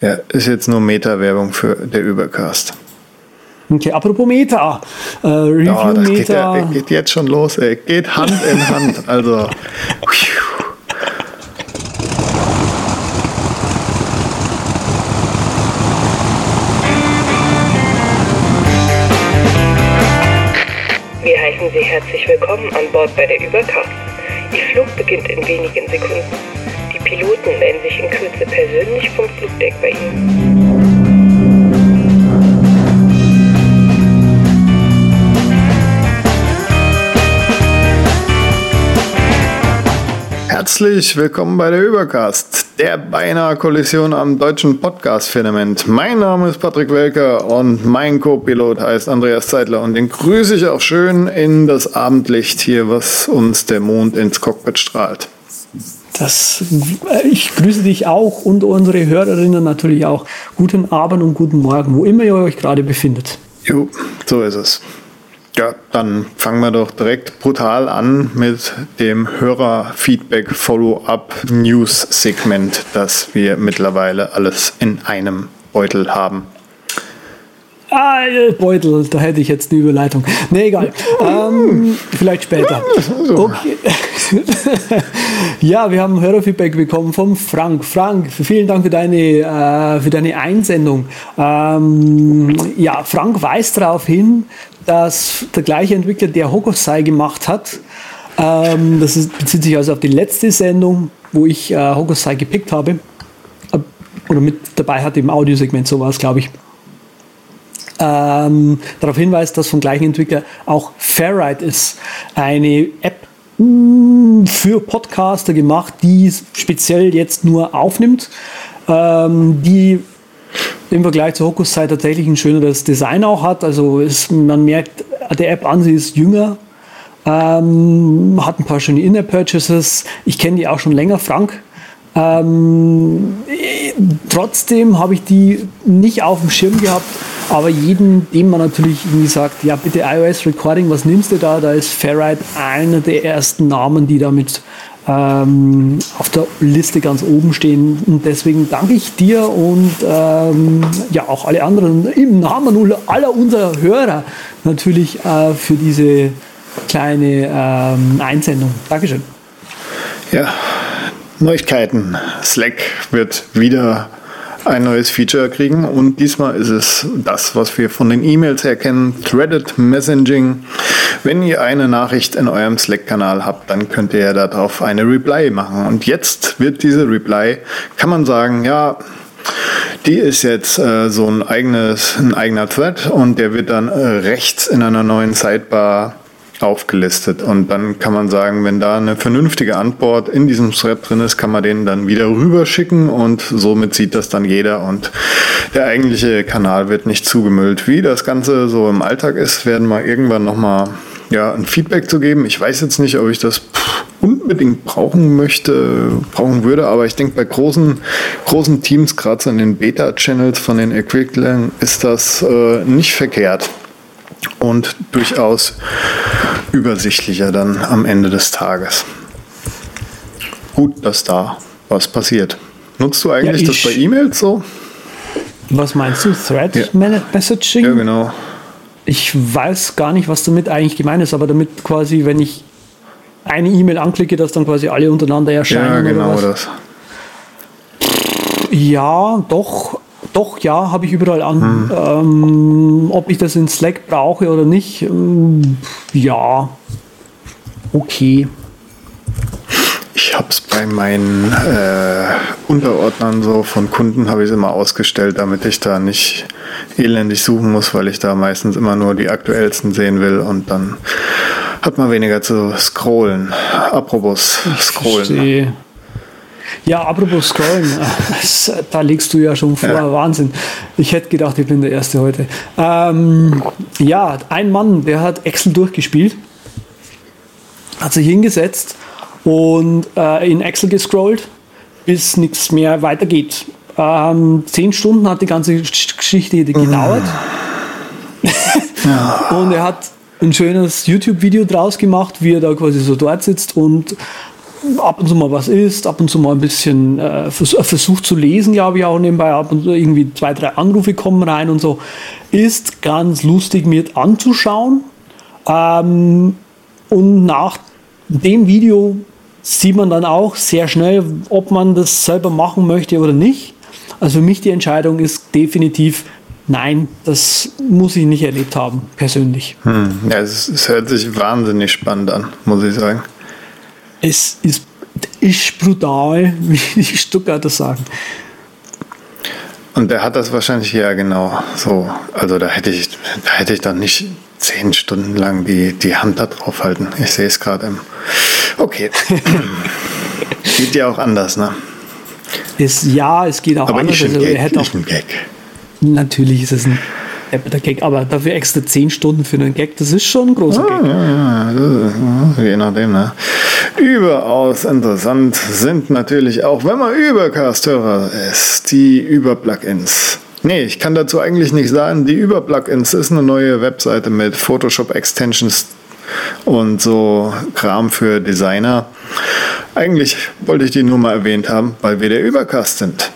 Ja, ist jetzt nur Meta-Werbung für der Übercast. Okay, apropos Meta. Äh, Review Ja, das geht, Meta. ja, geht jetzt schon los, ey. Geht Hand in Hand. Also. Wir heißen Sie herzlich willkommen an Bord bei der Herzlich willkommen bei der Übercast, der beinahe Kollision am deutschen Podcast-Firmament. Mein Name ist Patrick Welker und mein Co-Pilot heißt Andreas Zeitler und den grüße ich auch schön in das Abendlicht hier, was uns der Mond ins Cockpit strahlt. Das, äh, ich grüße dich auch und unsere Hörerinnen natürlich auch. Guten Abend und guten Morgen, wo immer ihr euch gerade befindet. Jo, so ist es. Ja, dann fangen wir doch direkt brutal an mit dem Hörer-Feedback-Follow-up-News-Segment, das wir mittlerweile alles in einem Beutel haben. Ah, Beutel, da hätte ich jetzt eine Überleitung. Nee, egal. Ähm, vielleicht später. Okay. ja, wir haben Hörerfeedback bekommen vom Frank. Frank, vielen Dank für deine, äh, für deine Einsendung. Ähm, ja, Frank weist darauf hin, dass der gleiche Entwickler, der Hokusai gemacht hat, ähm, das ist, bezieht sich also auf die letzte Sendung, wo ich äh, Hokusai gepickt habe, oder mit dabei hatte im Audiosegment, so war es, glaube ich. Ähm, darauf hinweist, dass vom gleichen Entwickler auch Fairride ist. Eine App mh, für Podcaster gemacht, die speziell jetzt nur aufnimmt, ähm, die im Vergleich zu Hokusai tatsächlich ein schöneres Design auch hat. Also ist, man merkt, der App an sich ist jünger, ähm, hat ein paar schöne In-App-Purchases. Ich kenne die auch schon länger, Frank. Ähm, äh, trotzdem habe ich die nicht auf dem Schirm gehabt, aber jeden, dem man natürlich irgendwie sagt, ja bitte iOS Recording, was nimmst du da? Da ist Fairride einer der ersten Namen, die damit ähm, auf der Liste ganz oben stehen. Und deswegen danke ich dir und ähm, ja auch alle anderen im Namen aller unserer Hörer natürlich äh, für diese kleine ähm, Einsendung. Dankeschön. Ja, Neuigkeiten. Slack wird wieder ein neues Feature kriegen und diesmal ist es das, was wir von den E-Mails her kennen, Threaded Messaging. Wenn ihr eine Nachricht in eurem Slack-Kanal habt, dann könnt ihr darauf eine Reply machen. Und jetzt wird diese Reply, kann man sagen, ja, die ist jetzt äh, so ein eigenes, ein eigener Thread und der wird dann äh, rechts in einer neuen Sidebar aufgelistet. Und dann kann man sagen, wenn da eine vernünftige Antwort in diesem Thread drin ist, kann man den dann wieder rüberschicken und somit sieht das dann jeder und der eigentliche Kanal wird nicht zugemüllt. Wie das Ganze so im Alltag ist, werden wir irgendwann nochmal ja, ein Feedback zu geben. Ich weiß jetzt nicht, ob ich das unbedingt brauchen möchte, brauchen würde, aber ich denke, bei großen, großen Teams, gerade so in den Beta-Channels von den Entwicklern, ist das äh, nicht verkehrt und durchaus übersichtlicher dann am Ende des Tages. Gut, dass da was passiert. Nutzt du eigentlich Ja, das bei E-Mails so? Was meinst du? Thread Ja. Messaging? Ja, genau. Ich weiß gar nicht, was damit eigentlich gemeint ist, aber damit quasi, wenn ich eine E-Mail anklicke, dass dann quasi alle untereinander Ja, erscheinen. genau oder was? das. Ja, doch, doch, ja, habe ich überall an. Ähm, ob ich das in Slack brauche oder nicht, ähm, ja, okay. Ich habe es bei meinen äh, Unterordnern so von Kunden habe ich immer ausgestellt, damit ich da nicht elendig suchen muss, weil ich da meistens immer nur die aktuellsten sehen will und dann hat man weniger zu scrollen. Apropos scrollen. Verstehe. Ja, apropos Scrollen, da legst du ja schon vor, Ja. Wahnsinn. Ich hätte gedacht, ich bin der Erste heute. Ähm, ja, ein Mann, der hat Excel durchgespielt, hat sich hingesetzt und äh, in Excel gescrollt, bis nichts mehr weitergeht. Ähm, zehn Stunden hat die ganze Gesch- Geschichte gedauert. und er hat ein schönes YouTube-Video draus gemacht, wie er da quasi so dort sitzt und ab und zu mal was isst, ab und zu mal ein bisschen äh, vers versucht zu lesen, glaube ich auch nebenbei, ab und zu irgendwie zwei, drei Anrufe kommen rein und so. Ist ganz lustig mit anzuschauen. Ähm, und nach dem Video sieht man dann auch sehr schnell, ob man das selber machen möchte oder nicht. Also für mich die Entscheidung ist definitiv nein, das muss ich nicht erlebt haben, persönlich. Hm. Ja, es, es, hört sich wahnsinnig spannend an, muss ich sagen. Es ist, ist brutal, wie die Stuttgarter sagen. Und der hat das wahrscheinlich ja genau so. Also da hätte ich, da hätte ich dann nicht zehn Stunden lang die, die Hand da drauf halten. Ich sehe es gerade im. Okay. geht ja auch anders, ne? Es, ja, es geht auch Aber anders. ich ein Also, Gag, hätte auch, ich ein Gag. natürlich ist es ein der Gag, aber dafür extra zehn Stunden für einen Gag, das ist schon ein großer Gag. Ja, ja, ja, je nachdem, ne? Überaus interessant sind natürlich auch, wenn man Übercast-Hörer ist, die Über-Plugins. Nee, ich kann dazu eigentlich nicht sagen. Die Über-Plugins ist eine neue Webseite mit Photoshop-Extensions und so Kram für Designer. Eigentlich wollte ich die nur mal erwähnt haben, weil wir der Übercast sind.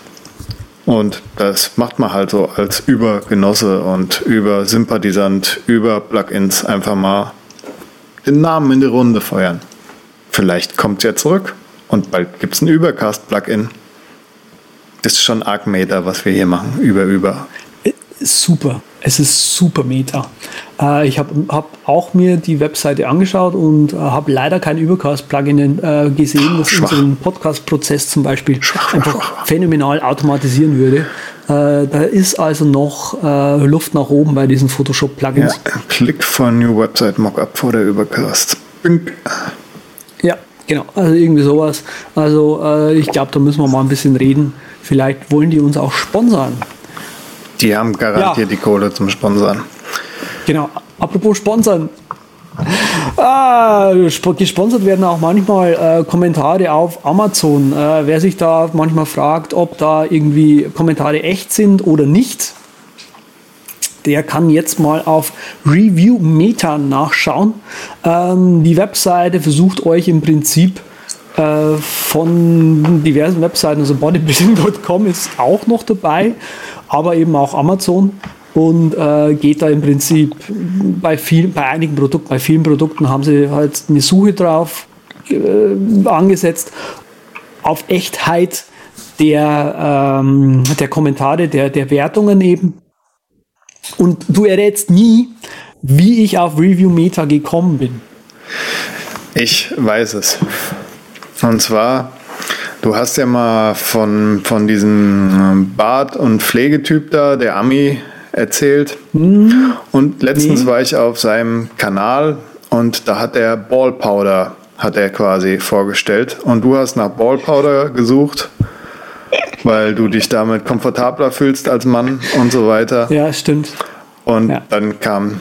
Und das macht man halt so als Übergenosse und Übersympathisant, über Plugins einfach mal den Namen in die Runde feuern. Vielleicht kommt es ja zurück und bald gibt es ein Übercast-Plugin. Das ist schon arg Meter, was wir hier machen. Über, über. Super. Es ist super Meta. Äh, ich habe hab auch mir die Webseite angeschaut und äh, habe leider kein Übercast-Plugin äh, gesehen, das Schwach. unseren Podcast-Prozess zum Beispiel Schwach, einfach phänomenal automatisieren würde. Äh, da ist also noch äh, Luft nach oben bei diesen Ja, Photoshop-Plugins. Klick for New Website Mockup vor der Übercast. Bink. Ja. genau. Also irgendwie sowas. Also äh, ich glaube, da müssen wir mal ein bisschen reden. Vielleicht wollen die uns auch sponsern. Die haben garantiert Ja. die Kohle zum Sponsern. Genau. Apropos Sponsern. Ah, sp- gesponsert werden auch manchmal äh, Kommentare auf Amazon. Äh, wer sich da manchmal fragt, ob da irgendwie Kommentare echt sind oder nicht, der kann jetzt mal auf Review Meta nachschauen. Ähm, die Webseite versucht euch im Prinzip äh, von diversen Webseiten, also bodybuilding.com ist auch noch dabei, aber eben auch Amazon und äh, geht da im Prinzip bei vielen, bei einigen Produkten, bei vielen Produkten haben sie halt eine Suche drauf äh, angesetzt auf Echtheit der, ähm, der Kommentare, der, der Wertungen eben. Und du errätst nie, wie ich auf Review Meta gekommen bin. Ich weiß es. Und zwar, du hast ja mal von, von diesem ähm, Bart- und Pflegetyp da, der Ami, erzählt. Und letztens Nee. war ich auf seinem Kanal und da hat er Ball Powder, hat er quasi vorgestellt. Und du hast nach Ball Powder gesucht, weil du dich damit komfortabler fühlst als Mann und so weiter. Ja, stimmt. Und Ja. dann kam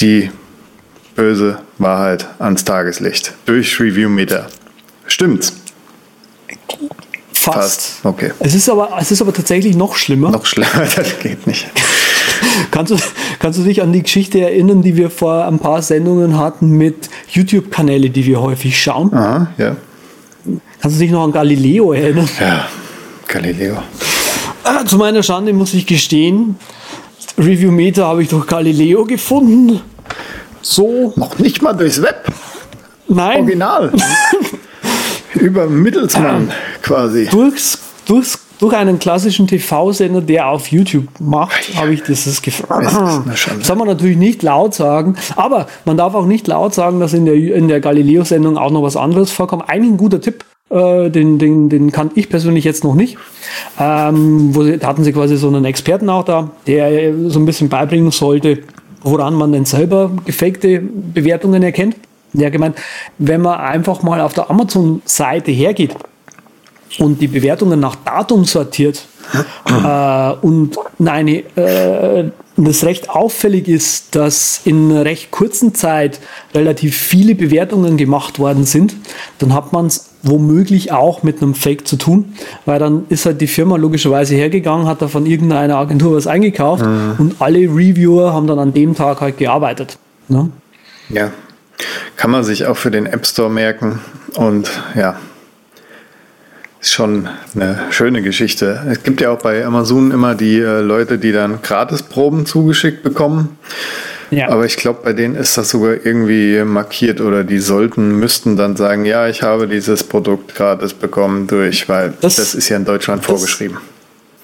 die böse Wahrheit ans Tageslicht durch Review Meter. Stimmt's? Fast. Fast. Okay. Es ist, aber, es ist aber tatsächlich noch schlimmer. Noch schlimmer, das geht nicht. Kannst, du, kannst du dich an die Geschichte erinnern, die wir vor ein paar Sendungen hatten mit YouTube-Kanäle, die wir häufig schauen? Aha, ja. Kannst du dich noch an Galileo erinnern? Ja, Galileo. Ah, Zu meiner Schande muss ich gestehen, Review Meter habe ich durch Galileo gefunden. So, Noch nicht mal durchs Web. nein, Original. Über Mittelsmann quasi. durchs, durchs, durch einen klassischen TV-Sender, der auf YouTube macht, habe ich dieses gefragt. Das soll man natürlich nicht laut sagen, aber man darf auch nicht laut sagen, dass in der, in der Galileo-Sendung auch noch was anderes vorkommt. Eigentlich ein guter Tipp, äh, den, den, den kannte ich persönlich jetzt noch nicht. Ähm, wo sie, da hatten sie quasi so einen Experten auch da, der äh, so ein bisschen beibringen sollte, woran man denn selber gefakte Bewertungen erkennt. Hat gemeint, wenn man einfach mal auf der Amazon-Seite hergeht und die Bewertungen nach Datum sortiert äh, und eine, äh, das recht auffällig ist, dass in einer recht kurzen Zeit relativ viele Bewertungen gemacht worden sind, dann hat man es womöglich auch mit einem Fake zu tun, weil dann ist halt die Firma logischerweise hergegangen, hat da von irgendeiner Agentur was eingekauft und alle Reviewer haben dann an dem Tag halt gearbeitet. Ne? Ja. Kann man sich auch für den App Store merken. Und ja, ist schon eine schöne Geschichte. Es gibt ja auch bei Amazon immer die äh, Leute, die dann Gratisproben zugeschickt bekommen. Ja. Aber ich glaube, bei denen ist das sogar irgendwie markiert oder die sollten, müssten dann sagen, ja, ich habe dieses Produkt gratis bekommen durch, weil das, das ist ja in Deutschland vorgeschrieben.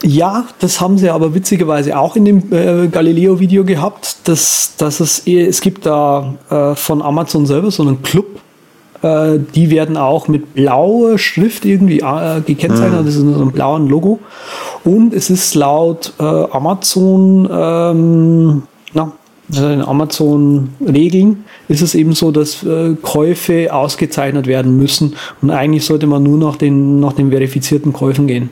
Ja, das haben sie aber witzigerweise auch in dem äh, Galileo-Video gehabt, dass, dass es, es gibt da äh, von Amazon selber so einen Club, äh, die werden auch mit blauer Schrift irgendwie äh, gekennzeichnet, mhm. das ist so ein blaues Logo. Und es ist laut äh, Amazon, ähm, na, also in Amazon-Regeln ist es eben so, dass äh, Käufe ausgezeichnet werden müssen und eigentlich sollte man nur nach den, nach den verifizierten Käufen gehen.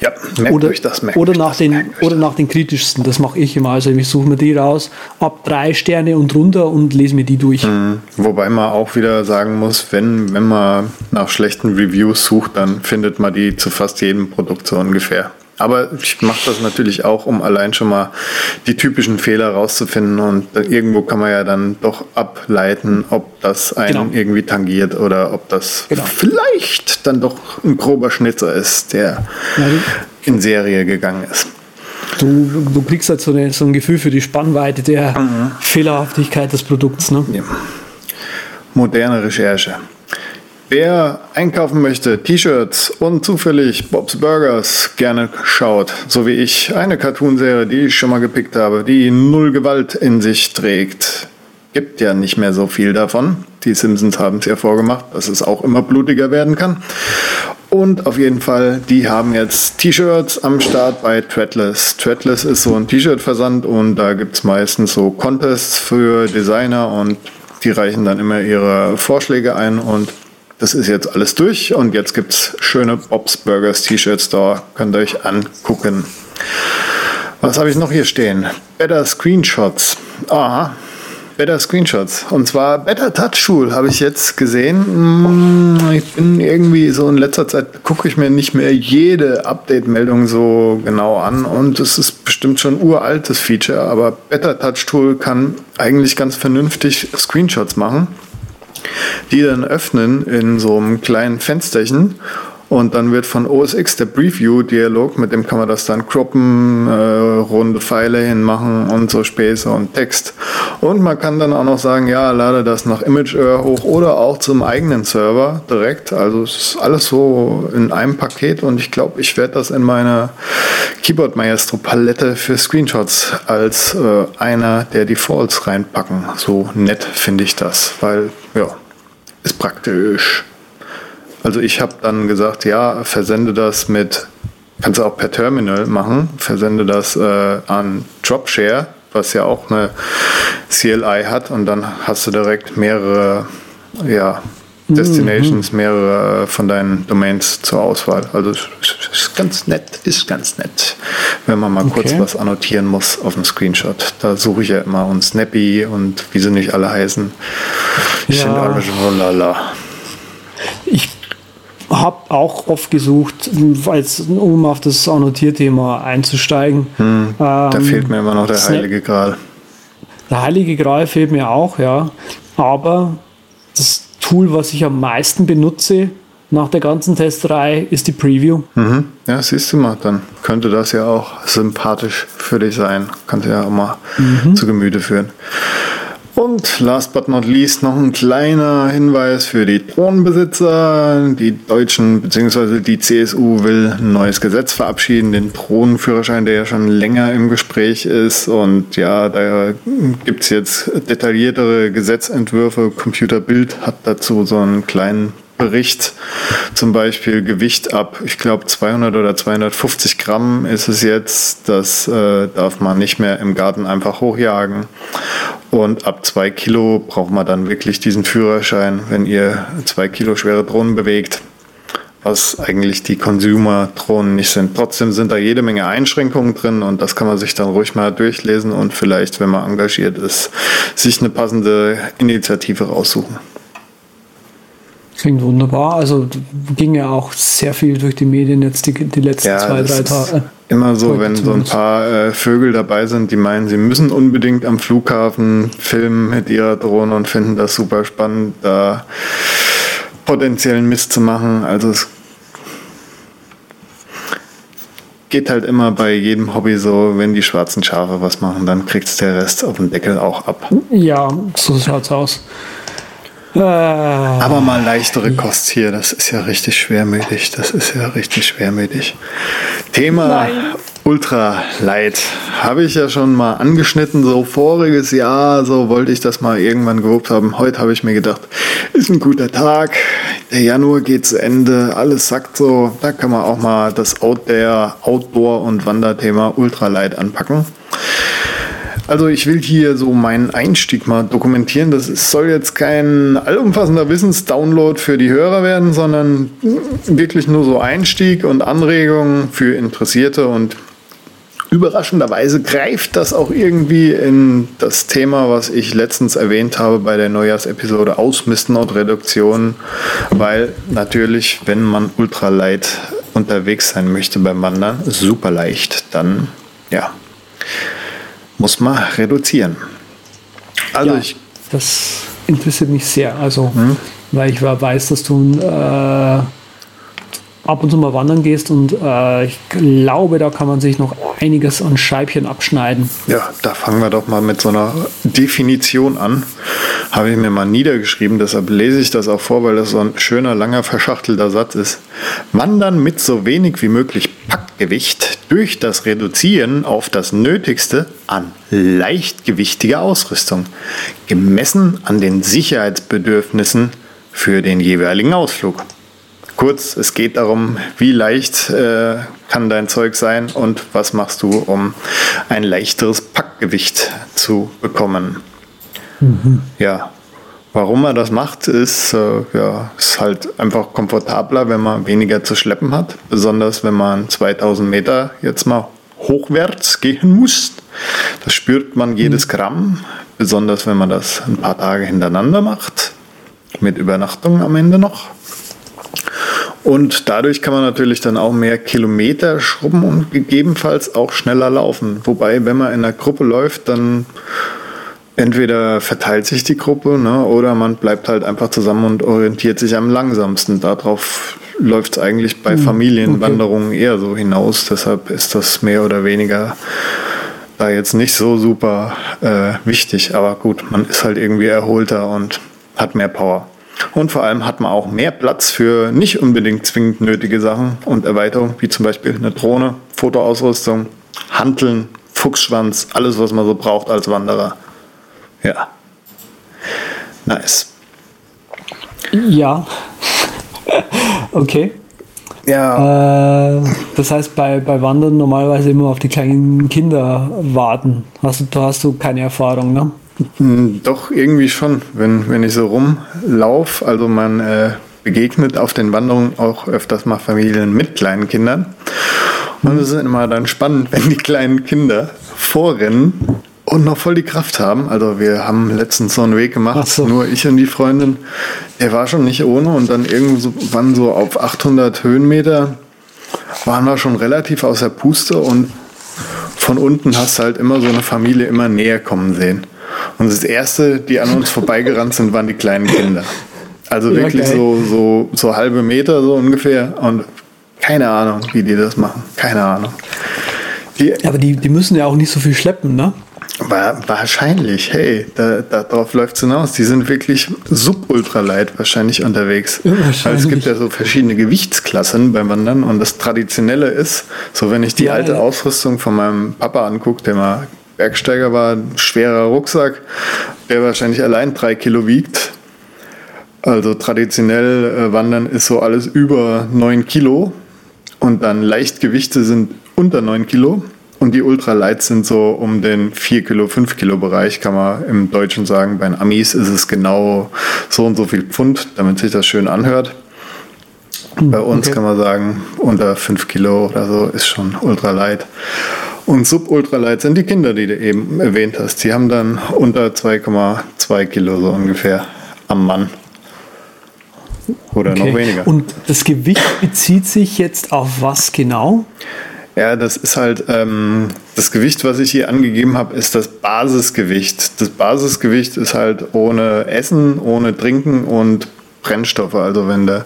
Ja, merkt oder, euch das, merkt oder, nach das, den, oder nach den kritischsten, das mache ich immer. Also ich suche mir die raus, ab drei Sterne und runter und lese mir die durch. Mhm. Wobei man auch wieder sagen muss, wenn, wenn man nach schlechten Reviews sucht, dann findet man die zu fast jedem Produkt so ungefähr. Aber ich mache das natürlich auch, um allein schon mal die typischen Fehler rauszufinden. Und irgendwo kann man ja dann doch ableiten, ob das einen genau. irgendwie tangiert oder ob das genau. vielleicht dann doch ein grober Schnitzer ist, der in Serie gegangen ist. Du, du kriegst halt so, eine, so ein Gefühl für die Spannweite der mhm. Fehlerhaftigkeit des Produkts. Ne? Ja. Moderne Recherche. Wer einkaufen möchte, T-Shirts und zufällig Bob's Burgers gerne schaut, so wie ich, eine Cartoonserie, die ich schon mal gepickt habe, die null Gewalt in sich trägt. Gibt ja nicht mehr so viel davon. Die Simpsons haben es ja vorgemacht, dass es auch immer blutiger werden kann. Und auf jeden Fall, die haben jetzt T-Shirts am Start bei Threadless. Threadless ist so ein T-Shirt-Versand und da gibt es meistens so Contests für Designer und die reichen dann immer ihre Vorschläge ein und das ist jetzt alles durch und jetzt gibt es schöne Bob's Burgers T-Shirts da. Könnt ihr euch angucken. Was habe ich noch hier stehen? Better Screenshots. Aha, Better Screenshots. Und zwar Better Touch Tool habe ich jetzt gesehen. Mm, ich bin irgendwie so in letzter Zeit, gucke ich mir nicht mehr jede Update-Meldung so genau an. Und es ist bestimmt schon uraltes Feature. Aber Better Touch Tool kann eigentlich ganz vernünftig Screenshots machen die dann öffnen in so einem kleinen Fensterchen und dann wird von OS X der Preview-Dialog, mit dem kann man das dann croppen, äh, runde Pfeile hinmachen und so Späße und Text. Und man kann dann auch noch sagen, ja, lade das nach ImageAir hoch oder auch zum eigenen Server direkt. Also es ist alles so in einem Paket und ich glaube, ich werde das in meine Keyboard Maestro Palette für Screenshots als äh, einer der Defaults reinpacken. So nett finde ich das, weil ja, ist praktisch. Also ich habe dann gesagt, ja, versende das mit, kannst du auch per Terminal machen, versende das äh, an Dropshare, was ja auch eine CLI hat und dann hast du direkt mehrere, ja, Destinations, mhm. mehrere von deinen Domains zur Auswahl. Also ist ganz nett, ist ganz nett, wenn man mal okay. kurz was annotieren muss auf dem Screenshot. Da suche ich ja immer und Snappy und wie sie nicht alle heißen. Ich ja. finde alle schon lala. Ich habe auch oft gesucht, als, um auf das Annotierthema einzusteigen. Hm, da ähm, fehlt mir immer noch der Heilige Gral. Der Heilige Gral fehlt mir auch, ja. Aber das Tool, was ich am meisten benutze nach der ganzen Testerei, ist die Preview. Mhm. Ja, siehst du mal, dann könnte das ja auch sympathisch für dich sein. Kannst du ja auch mal mhm. zu Gemüte führen. Und last but not least noch ein kleiner Hinweis für die Drohnenbesitzer. Die Deutschen bzw. die CSU will ein neues Gesetz verabschieden, den Drohnenführerschein, der ja schon länger im Gespräch ist. Und ja, da gibt es jetzt detailliertere Gesetzentwürfe. Computerbild hat dazu so einen kleinen Bericht zum Beispiel Gewicht ab, ich glaube 200 oder 250 Gramm ist es jetzt. Das äh, darf man nicht mehr im Garten einfach hochjagen. Und ab zwei Kilo braucht man dann wirklich diesen Führerschein, wenn ihr zwei Kilo schwere Drohnen bewegt, was eigentlich die Consumer-Drohnen nicht sind. Trotzdem sind da jede Menge Einschränkungen drin und das kann man sich dann ruhig mal durchlesen und vielleicht, wenn man engagiert ist, sich eine passende Initiative raussuchen. Klingt wunderbar. Also ging ja auch sehr viel durch die Medien jetzt die, die letzten Ja, zwei, drei Tage. Immer so, wenn so ein paar äh, Vögel dabei sind, die meinen, sie müssen unbedingt am Flughafen filmen mit ihrer Drohne und finden das super spannend, da potenziellen Mist zu machen. Also es geht halt immer bei jedem Hobby so, wenn die schwarzen Schafe was machen, dann kriegt der Rest auf den Deckel auch ab. Ja, so schaut's aus. Äh, Aber mal leichtere Kost hier, das ist ja richtig schwermütig. Das ist ja richtig schwermütig. Thema Nein. Ultralight habe ich ja schon mal angeschnitten, so voriges Jahr, so wollte ich das mal irgendwann gehobt haben. Heute habe ich mir gedacht, ist ein guter Tag. Der Januar geht zu Ende, alles sagt so, da kann man auch mal das Outdoor, Outdoor und Wanderthema Ultralight anpacken. Also ich will hier so meinen Einstieg mal dokumentieren. Das soll jetzt kein allumfassender Wissensdownload für die Hörer werden, sondern wirklich nur so Einstieg und Anregungen für Interessierte. Und überraschenderweise greift das auch irgendwie in das Thema, was ich letztens erwähnt habe bei der Neujahrsepisode Ausmisten und Reduktion, weil natürlich, wenn man ultralight unterwegs sein möchte beim Wandern, super leicht, dann ja, muss man reduzieren. Also ja, ich das interessiert mich sehr. Also, Hm? weil ich weiß, dass du äh, ab und zu mal wandern gehst und äh, ich glaube, da kann man sich noch einiges an Scheibchen abschneiden. Ja, da fangen wir doch mal mit so einer Definition an. Habe ich mir mal niedergeschrieben, deshalb lese ich das auch vor, weil das so ein schöner, langer, verschachtelter Satz ist. Wandern mit so wenig wie möglich Packgewicht durch das Reduzieren auf das Nötigste an leichtgewichtiger Ausrüstung, gemessen an den Sicherheitsbedürfnissen für den jeweiligen Ausflug. Kurz, es geht darum, wie leicht äh, kann dein Zeug sein und was machst du, um ein leichteres Packgewicht zu bekommen. Ja, warum man das macht, ist, äh, ja, ist halt einfach komfortabler, wenn man weniger zu schleppen hat. Besonders wenn man 2000 Meter jetzt mal hochwärts gehen muss. Das spürt man jedes Gramm, besonders wenn man das ein paar Tage hintereinander macht. Mit Übernachtung am Ende noch. Und dadurch kann man natürlich dann auch mehr Kilometer schrubben und gegebenenfalls auch schneller laufen. Wobei, wenn man in einer Gruppe läuft, dann entweder verteilt sich die Gruppe ne, oder man bleibt halt einfach zusammen und orientiert sich am langsamsten. Darauf läuft es eigentlich bei Familienwanderungen eher so hinaus. Deshalb ist das mehr oder weniger da jetzt nicht so super äh, wichtig. Aber gut, man ist halt irgendwie erholter und hat mehr Power. Und vor allem hat man auch mehr Platz für nicht unbedingt zwingend nötige Sachen und Erweiterungen, wie zum Beispiel eine Drohne, Fotoausrüstung, Hanteln, Fuchsschwanz, alles, was man so braucht als Wanderer. Ja. Nice. Ja. okay. Ja, Äh, das heißt, bei, bei Wandern normalerweise immer auf die kleinen Kinder warten. Hast du, da hast du keine Erfahrung, ne? Hm, Doch, irgendwie schon. Wenn, wenn ich so rumlaufe, also man äh, begegnet auf den Wanderungen auch öfters mal Familien mit kleinen Kindern. Und es ist immer dann spannend, wenn die kleinen Kinder vorrennen und noch voll die Kraft haben. Also wir haben letztens so einen Weg gemacht, Ach so. nur ich und die Freundin. Der war schon nicht ohne und dann irgendwann so auf 800 Höhenmeter waren wir schon relativ aus der Puste und von unten hast du halt immer so eine Familie immer näher kommen sehen. Und das erste, die an uns vorbeigerannt sind, waren die kleinen Kinder. Also Ja, wirklich geil. so, so, so halbe Meter so ungefähr. Und keine Ahnung, wie die das machen. Keine Ahnung. Die, Aber die, die müssen ja auch nicht so viel schleppen, ne? War, wahrscheinlich, hey, da, da, darauf läuft es hinaus. Die sind wirklich subultralight wahrscheinlich unterwegs. Ja, Weil wahrscheinlich. es gibt ja so verschiedene Gewichtsklassen beim Wandern und das Traditionelle ist, so wenn ich die Ja, alte ja. Ausrüstung von meinem Papa angucke, der mal Bergsteiger war, ein schwerer Rucksack, der wahrscheinlich allein drei Kilo wiegt. Also traditionell äh, Wandern ist so alles über 9 Kilo und dann Leichtgewichte sind unter 9 Kilo und die Ultralights sind so um den 4 Kilo, 5 Kilo Bereich, kann man im Deutschen sagen. Bei den Amis ist es genau so und so viel Pfund, damit sich das schön anhört. Bei uns okay. kann man sagen, unter 5 Kilo oder so ist schon Ultralight. Und Sub-Ultralight sind die Kinder, die du eben erwähnt hast. Die haben dann unter 2,2 Kilo so ungefähr am Mann. oder okay. noch weniger. Und das Gewicht bezieht sich jetzt auf was genau? Ja, das ist halt ähm, das Gewicht, was ich hier angegeben habe, ist das Basisgewicht. Das Basisgewicht ist halt ohne Essen, ohne Trinken und Brennstoffe. Also wenn der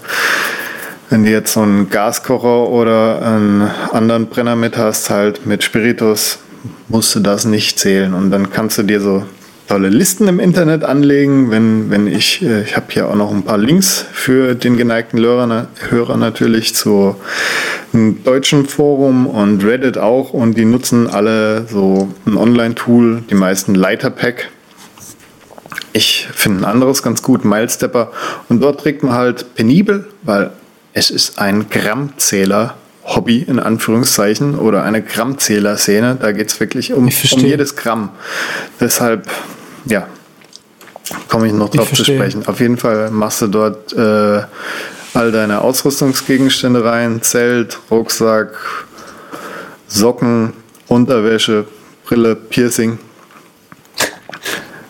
wenn du jetzt so einen Gaskocher oder einen anderen Brenner mit hast, halt mit Spiritus, musst du das nicht zählen. Und dann kannst du dir so tolle Listen im Internet anlegen. Wenn, wenn ich, äh, ich habe hier auch noch ein paar Links für den geneigten Hörer, Hörer natürlich zu einem deutschen Forum und Reddit auch. Und die nutzen alle so ein Online-Tool, die meisten Leiterpack. Ich finde ein anderes ganz gut, Milestepper. Und dort trägt man halt penibel, weil es ist ein Grammzähler Hobby in Anführungszeichen oder eine Grammzähler-Szene. Da geht es wirklich um, um jedes Gramm. Deshalb, ja, komme ich noch drauf zu sprechen. Auf jeden Fall machst du dort äh, all deine Ausrüstungsgegenstände rein: Zelt, Rucksack, Socken, Unterwäsche, Brille, Piercing.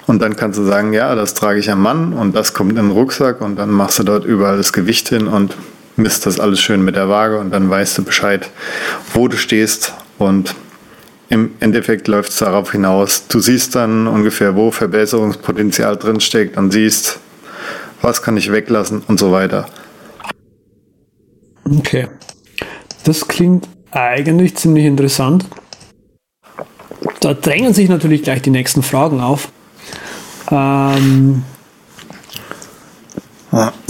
Und dann kannst du sagen, ja, das trage ich am Mann und das kommt in den Rucksack und dann machst du dort überall das Gewicht hin und misst das alles schön mit der Waage und dann weißt du Bescheid, wo du stehst und im Endeffekt läuft es darauf hinaus. Du siehst dann ungefähr, wo Verbesserungspotenzial drinsteckt und siehst, was kann ich weglassen und so weiter. Okay. Das klingt eigentlich ziemlich interessant. Da drängen sich natürlich gleich die nächsten Fragen auf. Ähm,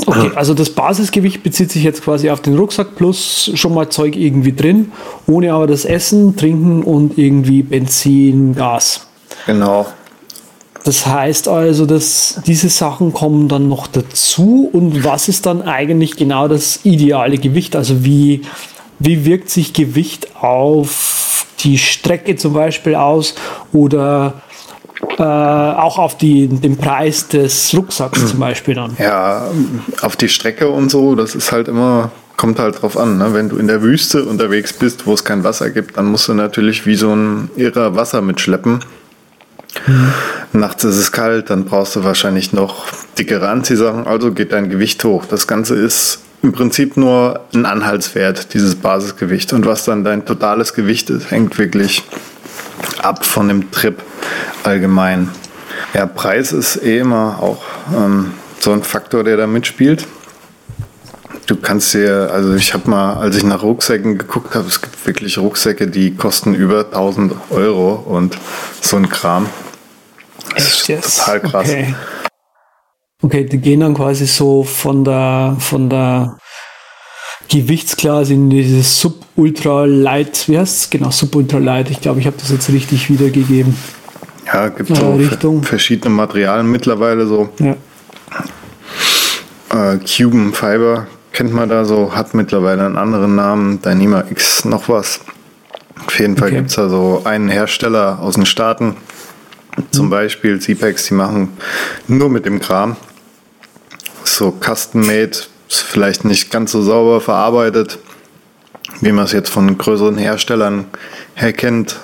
Okay, also das Basisgewicht bezieht sich jetzt quasi auf den Rucksack plus schon mal Zeug irgendwie drin, ohne aber das Essen, Trinken und irgendwie Benzin, Gas. Genau. Das heißt also, dass diese Sachen kommen dann noch dazu und was ist dann eigentlich genau das ideale Gewicht? Also wie, wie wirkt sich Gewicht auf die Strecke zum Beispiel aus oder äh, auch auf die, den Preis des Rucksacks zum Beispiel dann. Ja, auf die Strecke und so, das ist halt immer, kommt halt drauf an. Ne? Wenn du in der Wüste unterwegs bist, wo es kein Wasser gibt, dann musst du natürlich wie so ein irrer Wasser mitschleppen. Mhm. Nachts ist es kalt, dann brauchst du wahrscheinlich noch dickere Anziehsachen, also geht dein Gewicht hoch. Das Ganze ist im Prinzip nur ein Anhaltswert, dieses Basisgewicht. Und was dann dein totales Gewicht ist, hängt wirklich ab von dem Trip allgemein. Ja, Preis ist eh immer auch ähm, so ein Faktor, der da mitspielt. Du kannst dir, also ich habe mal, als ich nach Rucksäcken geguckt habe, es gibt wirklich Rucksäcke, die kosten über 1000 Euro und so ein Kram. Das ist yes. total krass. Okay. okay, die gehen dann quasi so von der, von der Gewichtsklasse in dieses Sub-Ultra-Light, wie heißt es? Genau, Sub-Ultra-Light. Ich glaube, ich habe das jetzt richtig wiedergegeben. Ja, gibt so Richtung. verschiedene Materialien mittlerweile so. Ja. Äh, Cuban Fiber kennt man da so, hat mittlerweile einen anderen Namen, Dyneema X noch was. Auf jeden Fall okay. gibt es da so einen Hersteller aus den Staaten, zum mhm. Beispiel CPEX, die machen nur mit dem Kram. So custom-made vielleicht nicht ganz so sauber verarbeitet, wie man es jetzt von größeren Herstellern her kennt.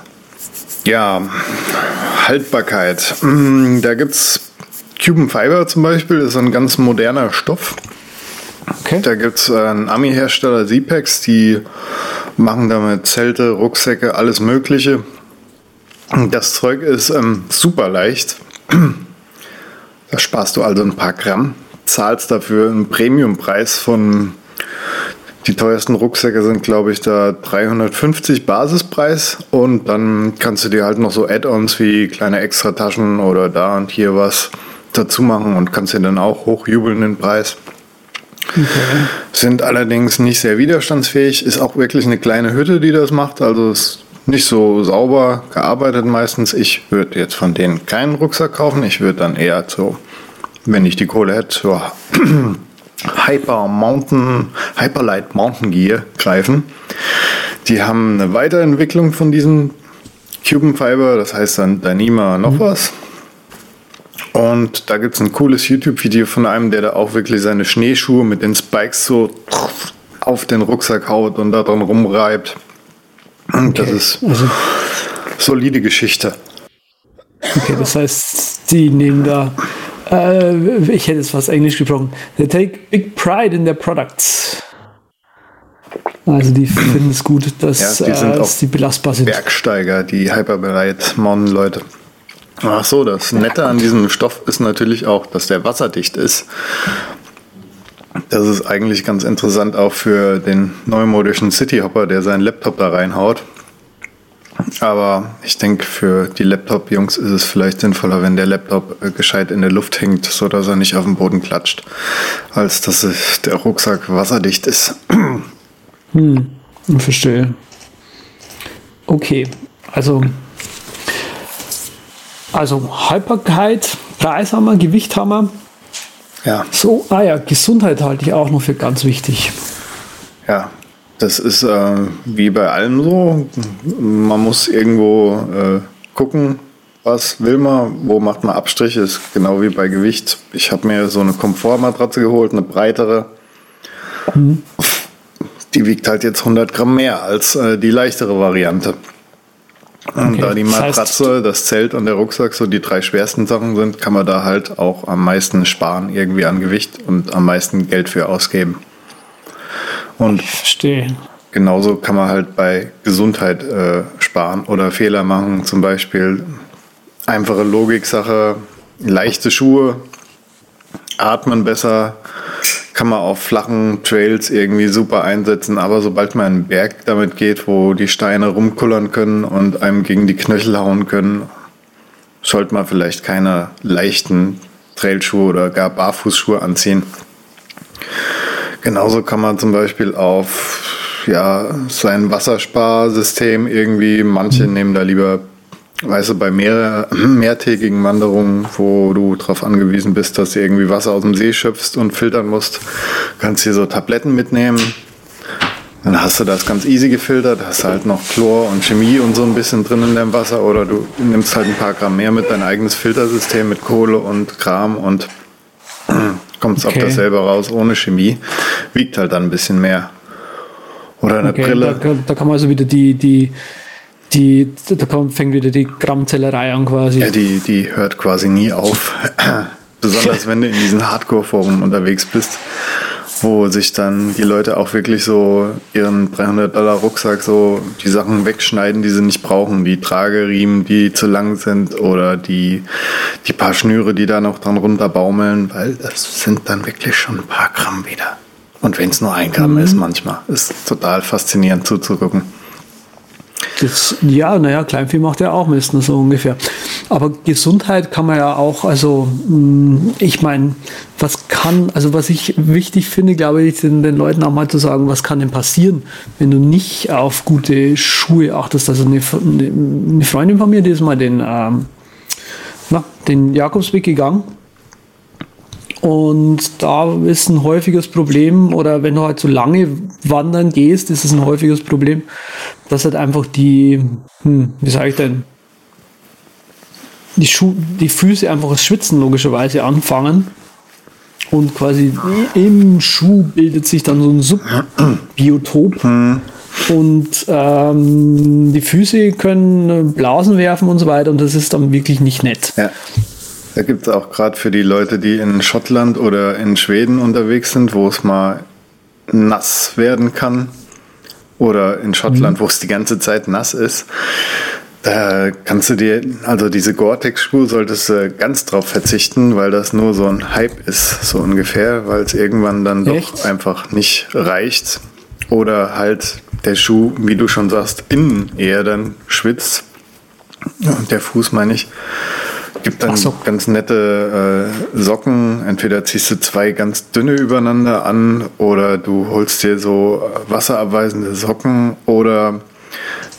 Ja, Haltbarkeit. Mm, da gibt es Cuban Fiber zum Beispiel, das ist ein ganz moderner Stoff. Okay. Da gibt es einen Ami-Hersteller, Zipex, die machen damit Zelte, Rucksäcke, alles Mögliche. Das Zeug ist ähm, super leicht. Da sparst du also ein paar Gramm zahlst dafür einen Premiumpreis von die teuersten Rucksäcke sind, glaube ich, da 350 Basispreis und dann kannst du dir halt noch so Add-ons wie kleine Extrataschen oder da und hier was dazu machen und kannst dir dann auch hochjubeln den Preis. Okay. Sind allerdings nicht sehr widerstandsfähig, ist auch wirklich eine kleine Hütte, die das macht, also ist nicht so sauber gearbeitet meistens. Ich würde jetzt von denen keinen Rucksack kaufen, ich würde dann eher so wenn ich die Kohle hätte, zur Hyper Mountain, Hyperlight Mountain Gear greifen. Die haben eine Weiterentwicklung von diesem Cuban Fiber, das heißt dann Dyneema noch mhm. was. Und da gibt es ein cooles YouTube-Video von einem, der da auch wirklich seine Schneeschuhe mit den Spikes so auf den Rucksack haut und da dran rumreibt. Okay. Das ist also, solide Geschichte. Okay, das heißt, die nehmen da Äh, ich hätte jetzt fast Englisch gesprochen. They take big pride in their products. Also die finden es gut, dass, Ja, die sind äh, dass die belastbar sind. Bergsteiger, die Hyperbereit Mountain-Leute. Ach so, das Nette an diesem Stoff ist natürlich auch, dass der wasserdicht ist. Das ist eigentlich ganz interessant auch für den neumodischen Cityhopper, der seinen Laptop da reinhaut. Aber ich denke, für die Laptop-Jungs ist es vielleicht sinnvoller, wenn der Laptop äh, gescheit in der Luft hängt, sodass er nicht auf den Boden klatscht, als dass der Rucksack wasserdicht ist. Ich verstehe. Okay, also also Haltbarkeit, Preis haben wir, Gewicht haben wir. Ja, So, ah ja, Gesundheit halte ich auch noch für ganz wichtig. Ja, das ist äh, wie bei allem so. Man muss irgendwo äh, gucken, was will man, wo macht man Abstriche, ist genau wie bei Gewicht. Ich habe mir so eine Komfortmatratze geholt, eine breitere. Die wiegt halt jetzt 100 Gramm mehr als äh, die leichtere Variante. Und Okay, da die Matratze, das Zelt und der Rucksack so die drei schwersten Sachen sind, kann man da halt auch am meisten sparen irgendwie an Gewicht und am meisten Geld für ausgeben. Und Ich verstehe. Genauso kann man halt bei Gesundheit äh, sparen oder Fehler machen. Zum Beispiel einfache Logiksache, leichte Schuhe, atmen besser, kann man auf flachen Trails irgendwie super einsetzen. Aber sobald man einen Berg damit geht, wo die Steine rumkullern können und einem gegen die Knöchel hauen können, sollte man vielleicht keine leichten Trailschuhe oder gar Barfußschuhe anziehen. Genauso kann man zum Beispiel auf ja, sein Wassersparsystem irgendwie, manche nehmen da lieber, weißt du, bei mehr, mehrtägigen Wanderungen, wo du darauf angewiesen bist, dass du irgendwie Wasser aus dem See schöpfst und filtern musst, kannst hier so Tabletten mitnehmen. Dann hast du das ganz easy gefiltert, hast halt noch Chlor und Chemie und so ein bisschen drin in deinem Wasser oder du nimmst halt ein paar Gramm mehr mit dein eigenes Filtersystem mit Kohle und Kram und kommst auf Okay. dasselbe raus ohne Chemie. Wiegt halt dann ein bisschen mehr. Oder eine Okay, da, Brille. kann- da kann man also wieder die, die, die, da kommt, fängt wieder die Grammzellerei an quasi. Ja, die, die hört quasi nie auf. Besonders wenn du in diesen Hardcore-Foren unterwegs bist, wo sich dann die Leute auch wirklich so ihren 300-Dollar-Rucksack so die Sachen wegschneiden, die sie nicht brauchen. Die Trageriemen, die zu lang sind oder die, die paar Schnüre, die da noch dran runterbaumeln, weil das sind dann wirklich schon ein paar Gramm wieder. Und wenn es nur ein Gramm ist manchmal, ist total faszinierend zuzugucken. Das, ja, naja, Kleinvieh macht ja auch Mist, ne, so ungefähr. Aber Gesundheit kann man ja auch, also mh, ich meine, was kann, also was ich wichtig finde, glaube ich, den, den Leuten auch mal zu sagen, was kann denn passieren, wenn du nicht auf gute Schuhe achtest. Also eine, eine, eine Freundin von mir, die ist mal den, ähm, na, den Jakobsweg gegangen. Und da ist ein häufiges Problem, oder wenn du halt so lange wandern gehst, ist es ein häufiges Problem, dass halt einfach die, hm, wie sage ich denn, die, Schuh, die Füße einfach das Schwitzen logischerweise anfangen. Und quasi im Schuh bildet sich dann so ein Subbiotop. Und ähm, die Füße können Blasen werfen und so weiter. Und das ist dann wirklich nicht nett. Ja. Da gibt es auch gerade für die Leute, die in Schottland oder in Schweden unterwegs sind, wo es mal nass werden kann. Oder in Schottland, wo es die ganze Zeit nass ist. Da kannst du dir, also diese Gore-Tex-Schuhe solltest du ganz drauf verzichten, weil das nur so ein Hype ist, so ungefähr, weil es irgendwann dann doch Echt? einfach nicht reicht. Oder halt der Schuh, wie du schon sagst, innen eher dann schwitzt. Und der Fuß meine ich. Gibt dann so. ganz nette äh, Socken. Entweder ziehst du zwei ganz dünne übereinander an oder du holst dir so wasserabweisende Socken oder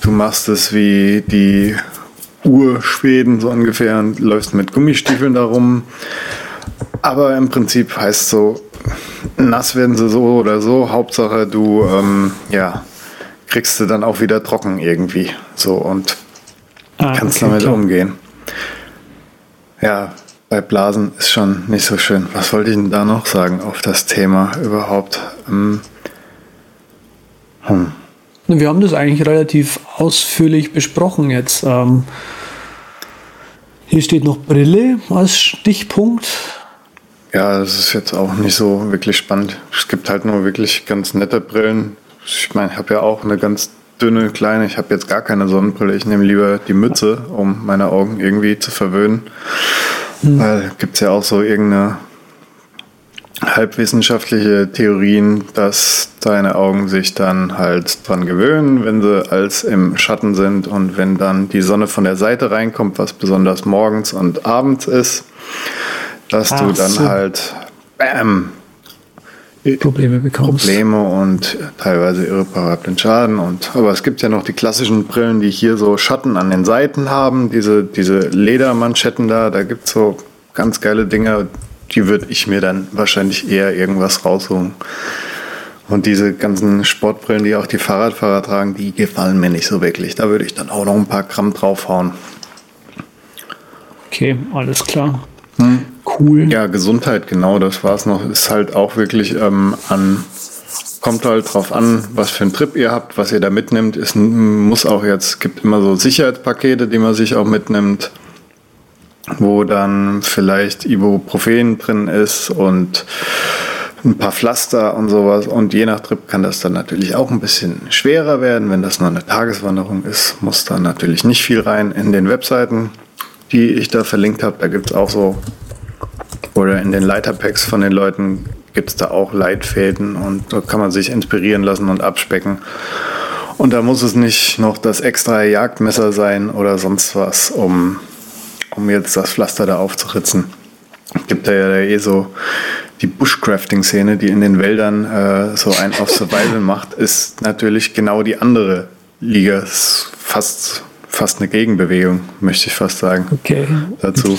du machst es wie die Urschweden so ungefähr und läufst mit Gummistiefeln darum. Aber im Prinzip heißt so, nass werden sie so oder so. Hauptsache du, ähm, ja, kriegst du dann auch wieder trocken irgendwie. So und Ah, kannst okay, damit klar. umgehen. Ja, bei Blasen ist schon nicht so schön. Was wollte ich denn da noch sagen auf das Thema überhaupt? Ähm, hm. Wir haben das eigentlich relativ ausführlich besprochen jetzt. Ähm, hier steht noch Brille als Stichpunkt. Ja, das ist jetzt auch nicht so wirklich spannend. Es gibt halt nur wirklich ganz nette Brillen. Ich meine, ich habe ja auch eine ganz dünne, kleine. Ich habe jetzt gar keine Sonnenbrille. Ich nehme lieber die Mütze, um meine Augen irgendwie zu verwöhnen. Hm. Weil gibt es ja auch so irgendeine halbwissenschaftliche Theorien, dass deine Augen sich dann halt dran gewöhnen, wenn sie als im Schatten sind und wenn dann die Sonne von der Seite reinkommt, was besonders morgens und abends ist, dass Ach du dann so. halt bam, Probleme bekommst. Probleme und teilweise irreparablen Schaden. Und, aber es gibt ja noch die klassischen Brillen, die hier so Schatten an den Seiten haben, diese, diese Ledermanschetten da, da gibt es so ganz geile Dinge, die würde ich mir dann wahrscheinlich eher irgendwas rausholen. Und diese ganzen Sportbrillen, die auch die Fahrradfahrer tragen, die gefallen mir nicht so wirklich. Da würde ich dann auch noch ein paar Gramm draufhauen. Okay, alles klar. Cool. Ja, Gesundheit, genau, das war es noch. Ist halt auch wirklich ähm, an, kommt halt drauf an, was für einen Trip ihr habt, was ihr da mitnimmt. Es muss auch jetzt, gibt immer so Sicherheitspakete, die man sich auch mitnimmt wo dann vielleicht Ibuprofen drin ist und ein paar Pflaster und sowas. Und je nach Trip kann das dann natürlich auch ein bisschen schwerer werden. Wenn das nur eine Tageswanderung ist, muss da natürlich nicht viel rein. In den Webseiten, die ich da verlinkt habe, da gibt es auch so, oder in den Leiterpacks von den Leuten gibt es da auch Leitfäden und da kann man sich inspirieren lassen und abspecken. Und da muss es nicht noch das extra Jagdmesser sein oder sonst was, um um jetzt das Pflaster da aufzuritzen. Gibt da ja eh so die Bushcrafting-Szene, die in den Wäldern äh, so ein auf Survival macht, ist natürlich genau die andere Liga. Ist fast, fast eine Gegenbewegung, möchte ich fast sagen. Okay. Dazu.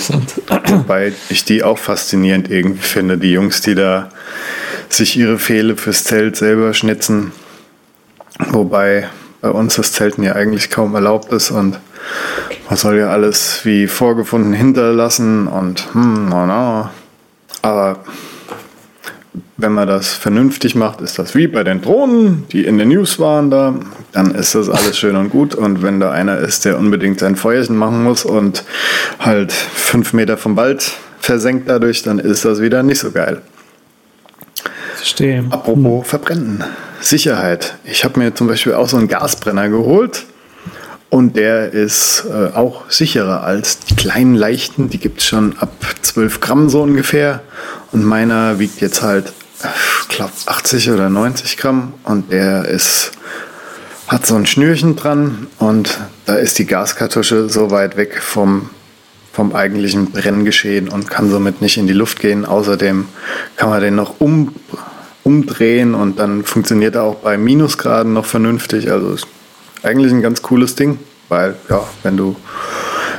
Wobei ich die auch faszinierend irgendwie finde, die Jungs, die da sich ihre Pfähle fürs Zelt selber schnitzen. Wobei bei uns das Zelten ja eigentlich kaum erlaubt ist und man soll ja alles wie vorgefunden hinterlassen und hm, no, no. Aber wenn man das vernünftig macht, ist das wie bei den Drohnen, die in den News waren da, dann ist das alles schön und gut. Und wenn da einer ist, der unbedingt sein Feuerchen machen muss und halt fünf Meter vom Wald versenkt dadurch, dann ist das wieder nicht so geil. Verstehe. Apropos hm. Verbrennen. Sicherheit. Ich habe mir zum Beispiel auch so einen Gasbrenner geholt und der ist äh, auch sicherer als die kleinen leichten. Die gibt es schon ab 12 Gramm so ungefähr. Und meiner wiegt jetzt halt, ich glaube, 80 oder 90 Gramm. Und der ist, hat so ein Schnürchen dran. Und da ist die Gaskartusche so weit weg vom, vom eigentlichen Brenngeschehen und kann somit nicht in die Luft gehen. Außerdem kann man den noch um, umdrehen und dann funktioniert er auch bei Minusgraden noch vernünftig. Also eigentlich ein ganz cooles Ding, weil ja, wenn du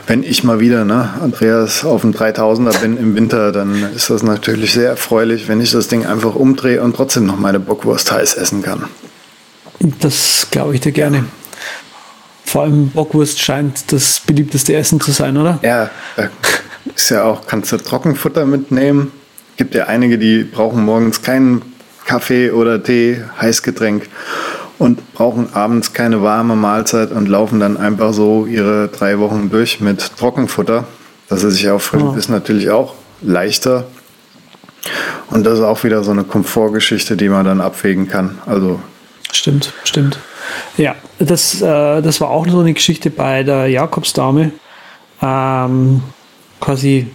wenn ich mal wieder, ne, Andreas, auf dem 3000er bin im Winter, dann ist das natürlich sehr erfreulich, wenn ich das Ding einfach umdrehe und trotzdem noch meine Bockwurst heiß essen kann. Das glaube ich dir gerne. Vor allem Bockwurst scheint das beliebteste Essen zu sein, oder? Ja, ist ja auch, kannst du Trockenfutter mitnehmen. Gibt ja einige, die brauchen morgens keinen Kaffee oder Tee, Heißgetränk und brauchen abends keine warme Mahlzeit und laufen dann einfach so ihre drei Wochen durch mit Trockenfutter. Das ist sich auffrisst, oh. ist natürlich auch leichter. Und das ist auch wieder so eine Komfortgeschichte, die man dann abwägen kann. Also stimmt, stimmt. Ja, das, äh, das war auch so eine Geschichte bei der Jakobsdame. Ähm, quasi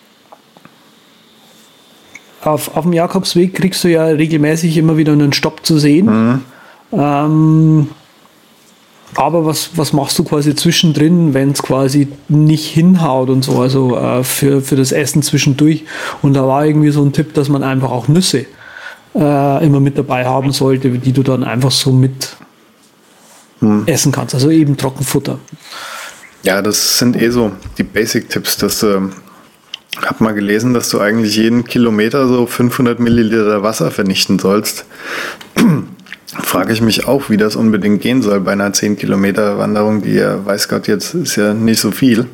auf, auf dem Jakobsweg kriegst du ja regelmäßig immer wieder einen Stopp zu sehen. Mhm. Ähm, aber was, was machst du quasi zwischendrin, wenn es quasi nicht hinhaut und so, also äh, für, für das Essen zwischendurch? Und da war irgendwie so ein Tipp, dass man einfach auch Nüsse äh, immer mit dabei haben sollte, die du dann einfach so mit hm. essen kannst. Also eben Trockenfutter. Ja, das sind eh so die Basic-Tipps, dass du, ähm, hab mal gelesen, dass du eigentlich jeden Kilometer so 500 Milliliter Wasser vernichten sollst frage ich mich auch, wie das unbedingt gehen soll bei einer 10 Kilometer Wanderung, die ja, weiß Gott, jetzt ist ja nicht so viel.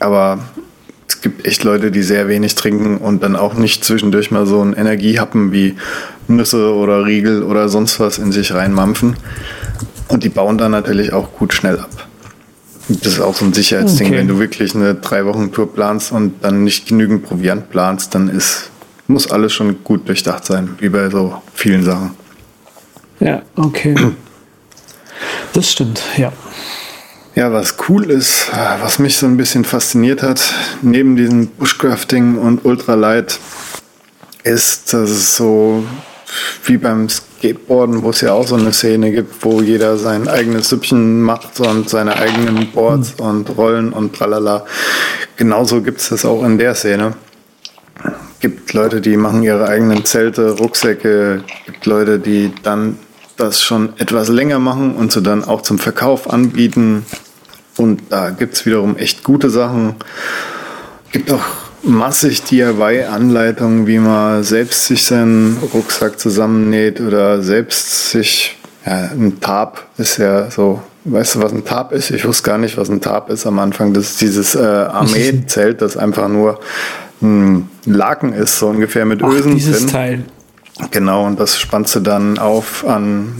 Aber es gibt echt Leute, die sehr wenig trinken und dann auch nicht zwischendurch mal so ein Energiehappen wie Nüsse oder Riegel oder sonst was in sich reinmampfen. Und die bauen dann natürlich auch gut schnell ab. Das ist auch so ein Sicherheitsding. Okay. Wenn du wirklich eine drei Wochen Tour planst und dann nicht genügend Proviant planst, dann ist, muss alles schon gut durchdacht sein, wie bei so vielen Sachen. Ja, okay. Das stimmt, ja. Ja, was cool ist, was mich so ein bisschen fasziniert hat, neben diesem Bushcrafting und Ultralight, ist, dass es so wie beim Skateboarden, wo es ja auch so eine Szene gibt, wo jeder sein eigenes Süppchen macht und seine eigenen Boards und Rollen und tralala. Genauso gibt es das auch in der Szene. Gibt Leute, die machen ihre eigenen Zelte, Rucksäcke, gibt Leute, die dann das schon etwas länger machen und sie dann auch zum Verkauf anbieten. Und da gibt es wiederum echt gute Sachen. Gibt auch massig DIY-Anleitungen, wie man selbst sich seinen Rucksack zusammennäht oder selbst sich, ja, ein Tarp ist ja so, weißt du, was ein Tarp ist? Ich wusste gar nicht, was ein Tarp ist am Anfang. Das ist dieses äh, Armeezelt, das einfach nur ein Laken ist, so ungefähr mit Ach, Ösen dieses drin. Teil. Genau, und das spannst du dann auf an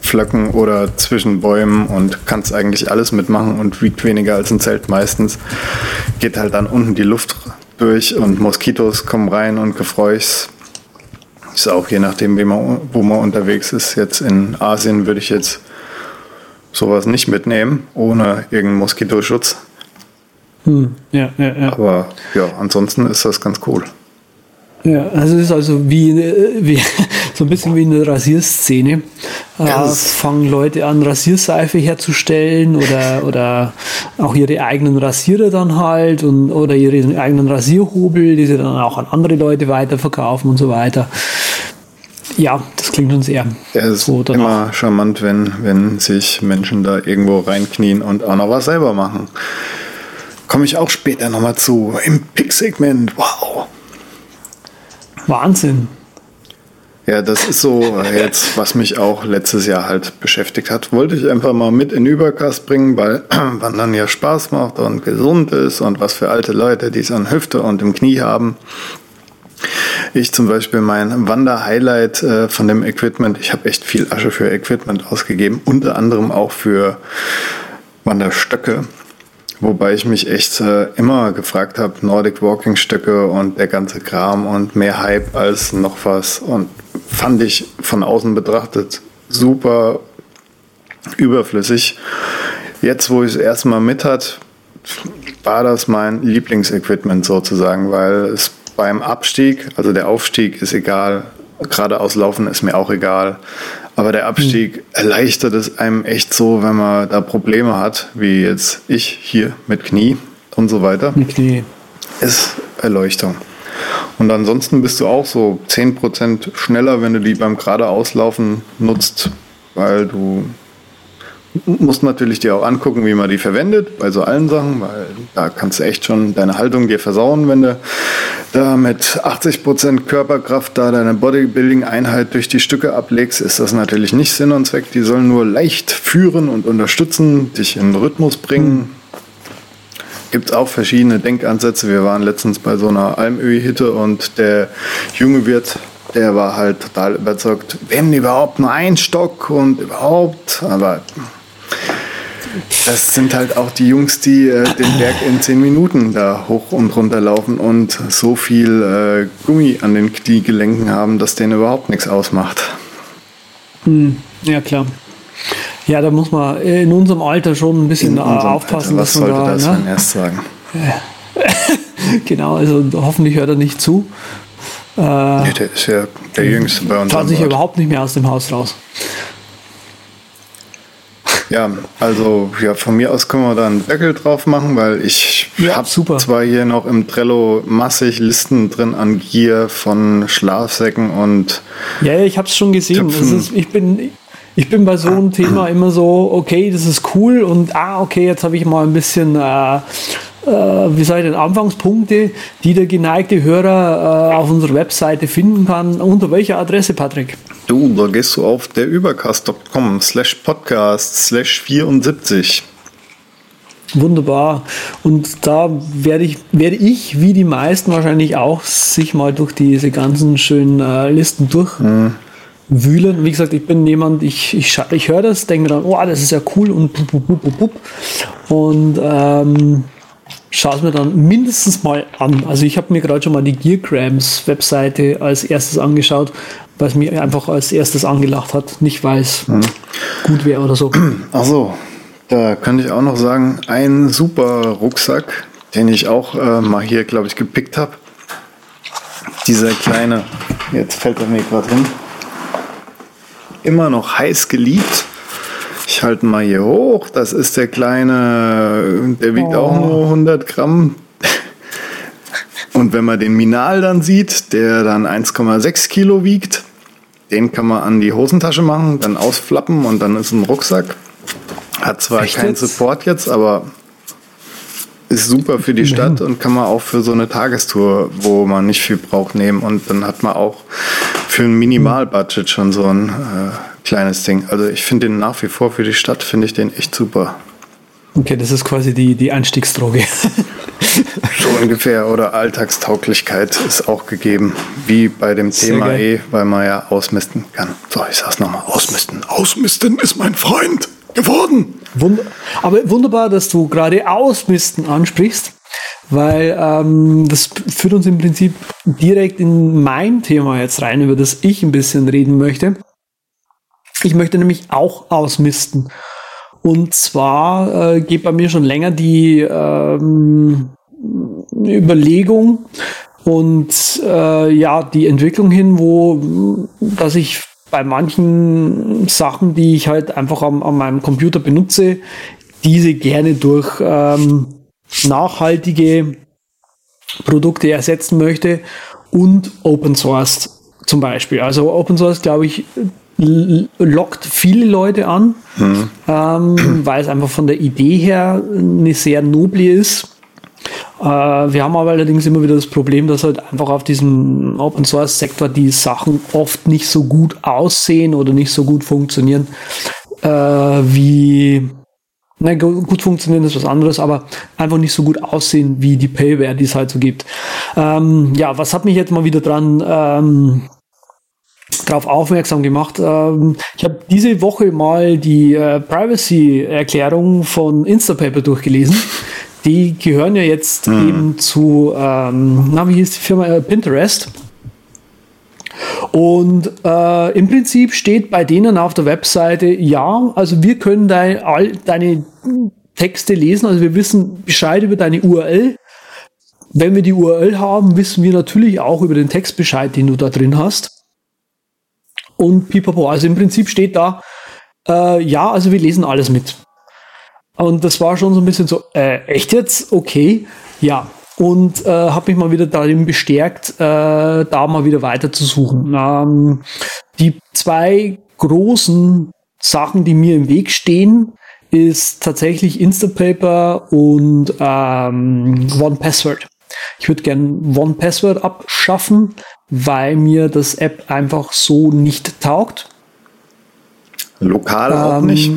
Flöcken oder zwischen Bäumen und kannst eigentlich alles mitmachen und wiegt weniger als ein Zelt meistens. Geht halt dann unten die Luft durch und Moskitos kommen rein und Gefräuchs. Ist auch je nachdem, wie man, wo man unterwegs ist. Jetzt in Asien würde ich jetzt sowas nicht mitnehmen, ohne irgendeinen Moskitoschutz. Hm, ja, ja, ja. Aber ja, ansonsten ist das ganz cool. Ja, also es ist also wie, äh, wie so ein bisschen wie eine Rasierszene. Äh, fangen Leute an, Rasierseife herzustellen oder, oder auch ihre eigenen Rasierer dann halt und, oder ihre eigenen Rasierhobel, die sie dann auch an andere Leute weiterverkaufen und so weiter. Ja, das klingt sehr Ja, es ist so danach. immer charmant, wenn, wenn sich Menschen da irgendwo reinknien und auch noch was selber machen. Komme ich auch später nochmal zu. Im Pick-Segment. Wow. Wahnsinn. Ja, das ist so äh, jetzt, was mich auch letztes Jahr halt beschäftigt hat. Wollte ich einfach mal mit in Übercast bringen, weil Wandern ja Spaß macht und gesund ist und was für alte Leute, die es an Hüfte und im Knie haben. Ich zum Beispiel mein Wander-Highlight äh, von dem Equipment. Ich habe echt viel Asche für Equipment ausgegeben, unter anderem auch für Wanderstöcke. Wobei ich mich echt äh, immer gefragt habe, Nordic Walking Stöcke und der ganze Kram und mehr Hype als noch was. Und fand ich von außen betrachtet super überflüssig. Jetzt, wo ich es erstmal mit hat, war das mein Lieblingsequipment sozusagen, weil es beim Abstieg, also der Aufstieg ist egal, geradeaus laufen ist mir auch egal, aber der Abstieg erleichtert es einem echt so, wenn man da Probleme hat, wie jetzt ich hier mit Knie und so weiter, Mit Knie. ist Erleuchtung. Und ansonsten bist du auch so 10% schneller, wenn du die beim geradeauslaufen nutzt, weil du musst natürlich dir auch angucken, wie man die verwendet, bei so allen Sachen, weil da kannst du echt schon deine Haltung dir versauen, wenn du da mit 80% Körperkraft da deine Bodybuilding-Einheit durch die Stücke ablegst, ist das natürlich nicht Sinn und Zweck. Die sollen nur leicht führen und unterstützen, dich in den Rhythmus bringen. Gibt es auch verschiedene Denkansätze. Wir waren letztens bei so einer Almöhi-Hitte und der junge Wirt, der war halt total überzeugt, wenn überhaupt nur ein Stock und überhaupt, aber das sind halt auch die Jungs, die äh, den Berg in zehn Minuten da hoch und runter laufen und so viel äh, Gummi an den Kniegelenken haben, dass denen überhaupt nichts ausmacht. Ja, klar. Ja, da muss man in unserem Alter schon ein bisschen äh, aufpassen, Alter, was dass man sollte da, das ne? denn erst sagen? Genau, also hoffentlich hört er nicht zu. Nee, der ist ja der Jüngste bei uns. Traut sich überhaupt nicht mehr aus dem Haus raus. Ja, also ja, von mir aus können wir da einen Deckel drauf machen, weil ich Ja, habe zwar hier noch im Trello massig Listen drin an Gier von Schlafsäcken und Ja, ich habe es schon gesehen. Ist, ich, bin, ich bin bei so einem Thema immer so, okay, das ist cool und ah, okay, jetzt habe ich mal ein bisschen, äh, äh, wie soll ich denn, Anfangspunkte, die der geneigte Hörer äh, auf unserer Webseite finden kann. Unter welcher Adresse, Patrick? Du, gehst du auf derübercast.com slash podcast slash 74. Wunderbar. Und da werde ich, werde ich, wie die meisten wahrscheinlich auch, sich mal durch diese ganzen schönen äh, Listen durch wühlen. Wie gesagt, ich bin jemand, ich, ich, ich höre das, denke mir dann, oh, das ist ja cool und bup, bup, bup. Und ähm, schaue es mir dann mindestens mal an. Also ich habe mir gerade schon mal die Geargrams Webseite als erstes angeschaut, es mir einfach als erstes angelacht hat. Nicht weil es hm. gut wäre oder so. Ach so, da könnte ich auch noch sagen, ein super Rucksack, den ich auch äh, mal hier, glaube ich, gepickt habe. Dieser kleine, jetzt fällt er mir gerade hin, immer noch heiß geliebt ich halte mal hier hoch. Das ist der kleine, der wiegt oh. auch nur 100 Gramm. Und wenn man den Minal dann sieht, der dann 1,6 Kilo wiegt, den kann man an die Hosentasche machen, dann ausflappen und dann ist ein Rucksack. Hat zwar Echt keinen jetzt? Support jetzt, aber ist super für die Stadt und kann man auch für so eine Tagestour, wo man nicht viel braucht, nehmen. Und dann hat man auch für ein Minimalbudget schon so ein äh, kleines Ding. Also ich finde den nach wie vor für die Stadt, finde ich den echt super. Okay, das ist quasi die, die Einstiegsdroge. so ungefähr. Oder Alltagstauglichkeit ist auch gegeben, wie bei dem Sehr Thema geil. eh, weil man ja ausmisten kann. So, ich sag's nochmal, ausmisten. Ausmisten ist mein Freund geworden. Wund aber wunderbar, dass du gerade Ausmisten ansprichst, weil ähm, das führt uns im Prinzip direkt in mein Thema jetzt rein, über das ich ein bisschen reden möchte. Ich möchte nämlich auch ausmisten. Und zwar äh, geht bei mir schon länger die ähm, Überlegung und äh, ja, die Entwicklung hin, wo dass ich bei manchen Sachen, die ich halt einfach am, an meinem Computer benutze, diese gerne durch ähm, nachhaltige Produkte ersetzen möchte und Open Source zum Beispiel. Also Open Source, glaube ich, lockt viele Leute an, mhm. ähm, weil es einfach von der Idee her eine sehr noble ist. Äh, wir haben aber allerdings immer wieder das Problem, dass halt einfach auf diesem Open Source Sektor die Sachen oft nicht so gut aussehen oder nicht so gut funktionieren, äh, wie na, gut funktionieren ist was anderes, aber einfach nicht so gut aussehen wie die Payware, die es halt so gibt. Ähm, ja, was hat mich jetzt mal wieder dran ähm, darauf aufmerksam gemacht. Ähm, ich habe diese Woche mal die äh, Privacy-Erklärung von Instapaper durchgelesen. Die gehören ja jetzt mhm. eben zu, ähm, na, wie hieß die Firma? Äh, Pinterest. Und äh, im Prinzip steht bei denen auf der Webseite, ja, also wir können dein, all deine Texte lesen, also wir wissen Bescheid über deine URL. Wenn wir die URL haben, wissen wir natürlich auch über den Text Bescheid, den du da drin hast und pipapo. Also im Prinzip steht da, äh, ja, also wir lesen alles mit. Und das war schon so ein bisschen so, äh, echt jetzt? Okay, ja. Und äh, habe mich mal wieder darin bestärkt, äh, da mal wieder weiter zu suchen. Ähm, die zwei großen Sachen, die mir im Weg stehen, ist tatsächlich Instapaper und ähm, One Password. Ich würde gern One Password abschaffen, weil mir das App einfach so nicht taugt. Lokal ähm, auch nicht?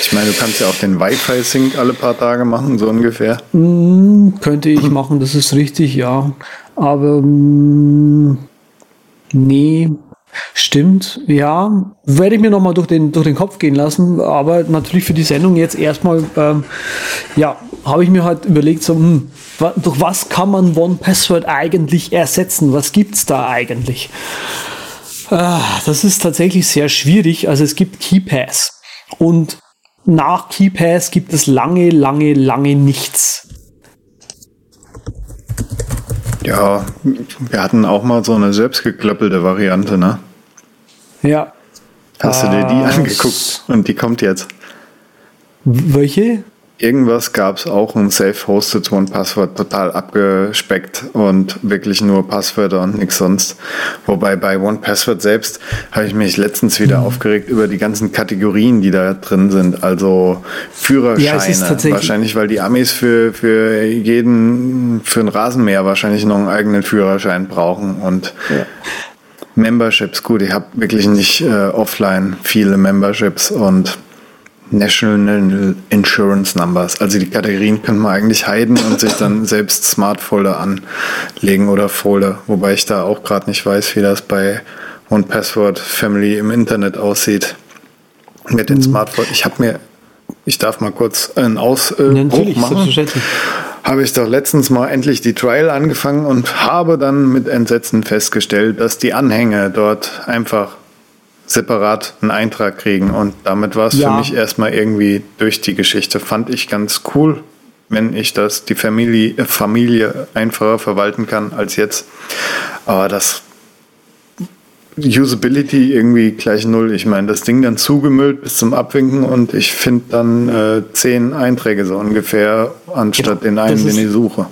Ich meine, du kannst ja auch den Wi-Fi-Sync alle paar Tage machen, so ungefähr. Mm, könnte ich machen, das ist richtig, ja. Aber mm, nee, Stimmt, ja. Werde ich mir nochmal durch den, durch den Kopf gehen lassen. Aber natürlich für die Sendung jetzt erstmal, ähm, ja, habe ich mir halt überlegt, so, hm, durch was kann man One Password eigentlich ersetzen? Was gibt es da eigentlich? Ah, das ist tatsächlich sehr schwierig. Also es gibt KeyPass. Und nach KeyPass gibt es lange, lange, lange nichts. Ja, wir hatten auch mal so eine selbstgeklöppelte Variante, ne? Ja. Hast du dir die uh, angeguckt und die kommt jetzt? Welche? Irgendwas gab es auch ein Self-Hosted One-Passwort total abgespeckt und wirklich nur Passwörter und nichts sonst. Wobei bei One-Password selbst habe ich mich letztens wieder mhm. aufgeregt über die ganzen Kategorien, die da drin sind. Also Führerscheine. Ja, wahrscheinlich, weil die Amis für, für jeden, für ein Rasenmäher wahrscheinlich noch einen eigenen Führerschein brauchen und ja. Memberships, gut, ich habe wirklich nicht äh, offline viele Memberships und National Insurance Numbers. Also die Kategorien könnte man eigentlich heiden und sich dann selbst Smart Folder anlegen oder Folder. Wobei ich da auch gerade nicht weiß, wie das bei und Password Family im Internet aussieht mit den mhm. Smartphones. Ich habe mir, ich darf mal kurz einen Ausbruch ja, machen. Habe ich doch letztens mal endlich die Trial angefangen und habe dann mit Entsetzen festgestellt, dass die Anhänge dort einfach separat einen Eintrag kriegen. Und damit war es ja. für mich erstmal irgendwie durch die Geschichte. Fand ich ganz cool, wenn ich das, die Familie, äh, Familie einfacher verwalten kann als jetzt. Aber das Usability irgendwie gleich null. Ich meine, das Ding dann zugemüllt bis zum Abwinken und ich finde dann äh, zehn Einträge so ungefähr, anstatt genau, den einen, ist, den ich suche.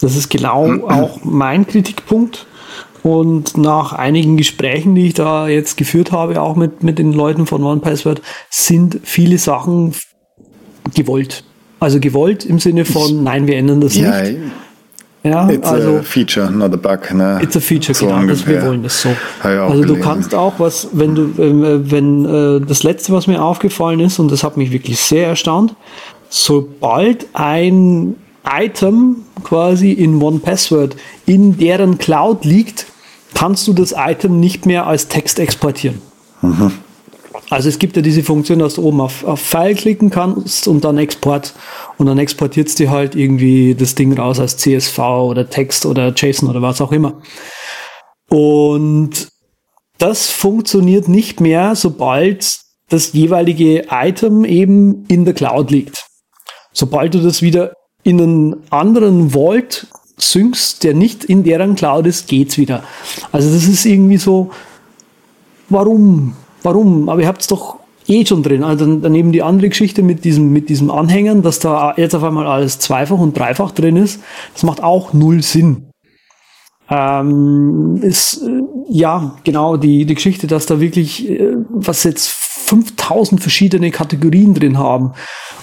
Das ist genau auch mein Kritikpunkt. Und nach einigen Gesprächen, die ich da jetzt geführt habe, auch mit, mit den Leuten von OnePassword, sind viele Sachen gewollt. Also gewollt im Sinne von, nein, wir ändern das ja, nicht. Ja, it's also, a feature, not a bug. Ne? It's a feature, so genau. Das, wir wollen das so. Also du kannst auch was, wenn du, äh, wenn äh, das letzte, was mir aufgefallen ist, und das hat mich wirklich sehr erstaunt, sobald ein Item quasi in One Password in deren Cloud liegt, kannst du das Item nicht mehr als Text exportieren. Mhm. Also es gibt ja diese Funktion, dass du oben auf, auf File klicken kannst und dann Export und dann exportiert es dir halt irgendwie das Ding raus als CSV oder Text oder JSON oder was auch immer. Und das funktioniert nicht mehr, sobald das jeweilige Item eben in der Cloud liegt. Sobald du das wieder in einen anderen Vault syncst, der nicht in deren Cloud ist, geht's wieder. Also das ist irgendwie so, warum? Warum? Aber ihr habt es doch eh schon drin. Also daneben die andere Geschichte mit diesem, mit diesem Anhängern, dass da jetzt auf einmal alles zweifach und dreifach drin ist, das macht auch null Sinn. Ähm, ist, äh, ja, genau, die, die Geschichte, dass da wirklich, äh, was jetzt 5000 verschiedene Kategorien drin haben.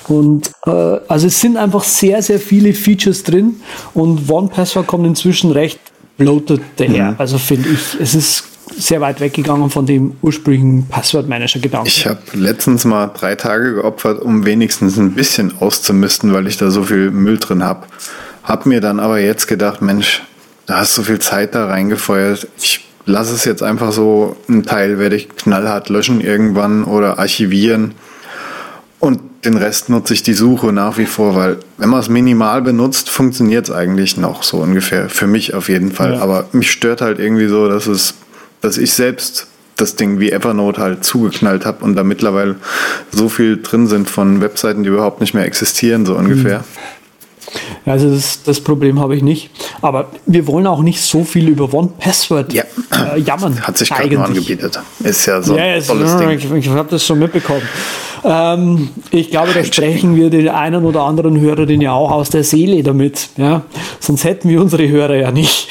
Und äh, also es sind einfach sehr, sehr viele Features drin und One Password kommt inzwischen recht bloated daher. Mhm. Also finde ich, es ist sehr weit weggegangen von dem ursprünglichen Passwortmanager-Gedanken. Ich habe letztens mal drei Tage geopfert, um wenigstens ein bisschen auszumisten, weil ich da so viel Müll drin habe. Hab mir dann aber jetzt gedacht, Mensch, da hast du so viel Zeit da reingefeuert. Ich lasse es jetzt einfach so, ein Teil werde ich knallhart löschen irgendwann oder archivieren. Und den Rest nutze ich die Suche nach wie vor, weil wenn man es minimal benutzt, funktioniert es eigentlich noch so ungefähr. Für mich auf jeden Fall. Ja. Aber mich stört halt irgendwie so, dass es, dass ich selbst das Ding wie Evernote halt zugeknallt habe und da mittlerweile so viel drin sind von Webseiten, die überhaupt nicht mehr existieren, so ungefähr. Mhm. Also das, das Problem habe ich nicht. Aber wir wollen auch nicht so viel über One Password ja. äh, jammern. Hat sich gerade nur angebietet. Ist ja so ein tolles Ding. Ich, ich habe das schon mitbekommen. Ähm, ich glaube, da sprechen wir den einen oder anderen Hörer den ja auch aus der Seele damit. Ja? Sonst hätten wir unsere Hörer ja nicht.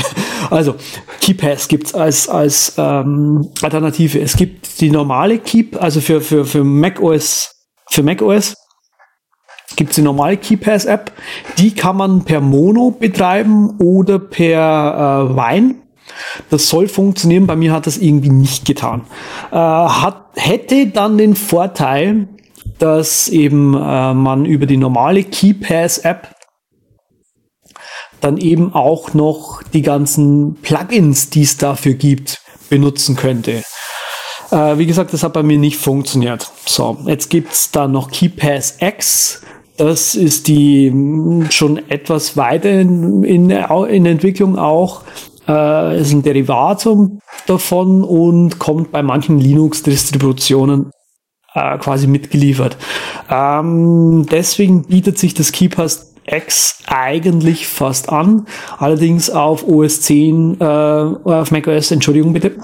Also, KeyPass gibt es als, als ähm, Alternative. Es gibt die normale Keep, also für, für, für macOS, für macOS gibt es die normale KeyPass-App. Die kann man per Mono betreiben oder per äh, Wine. Das soll funktionieren. Bei mir hat das irgendwie nicht getan. Äh, hat, hätte dann den Vorteil, dass eben äh, man über die normale KeyPass-App dann eben auch noch die ganzen Plugins, die es dafür gibt, benutzen könnte. Äh, wie gesagt, das hat bei mir nicht funktioniert. So, jetzt gibt's da noch KeyPass X. Das ist die hm, schon etwas weiter in, in, in Entwicklung auch. Äh, ist ein Derivat davon und kommt bei manchen Linux-Distributionen äh, quasi mitgeliefert. Ähm, deswegen bietet sich das KeyPass X eigentlich fast an. Allerdings auf OS 10, äh, auf macOS, Entschuldigung bitte,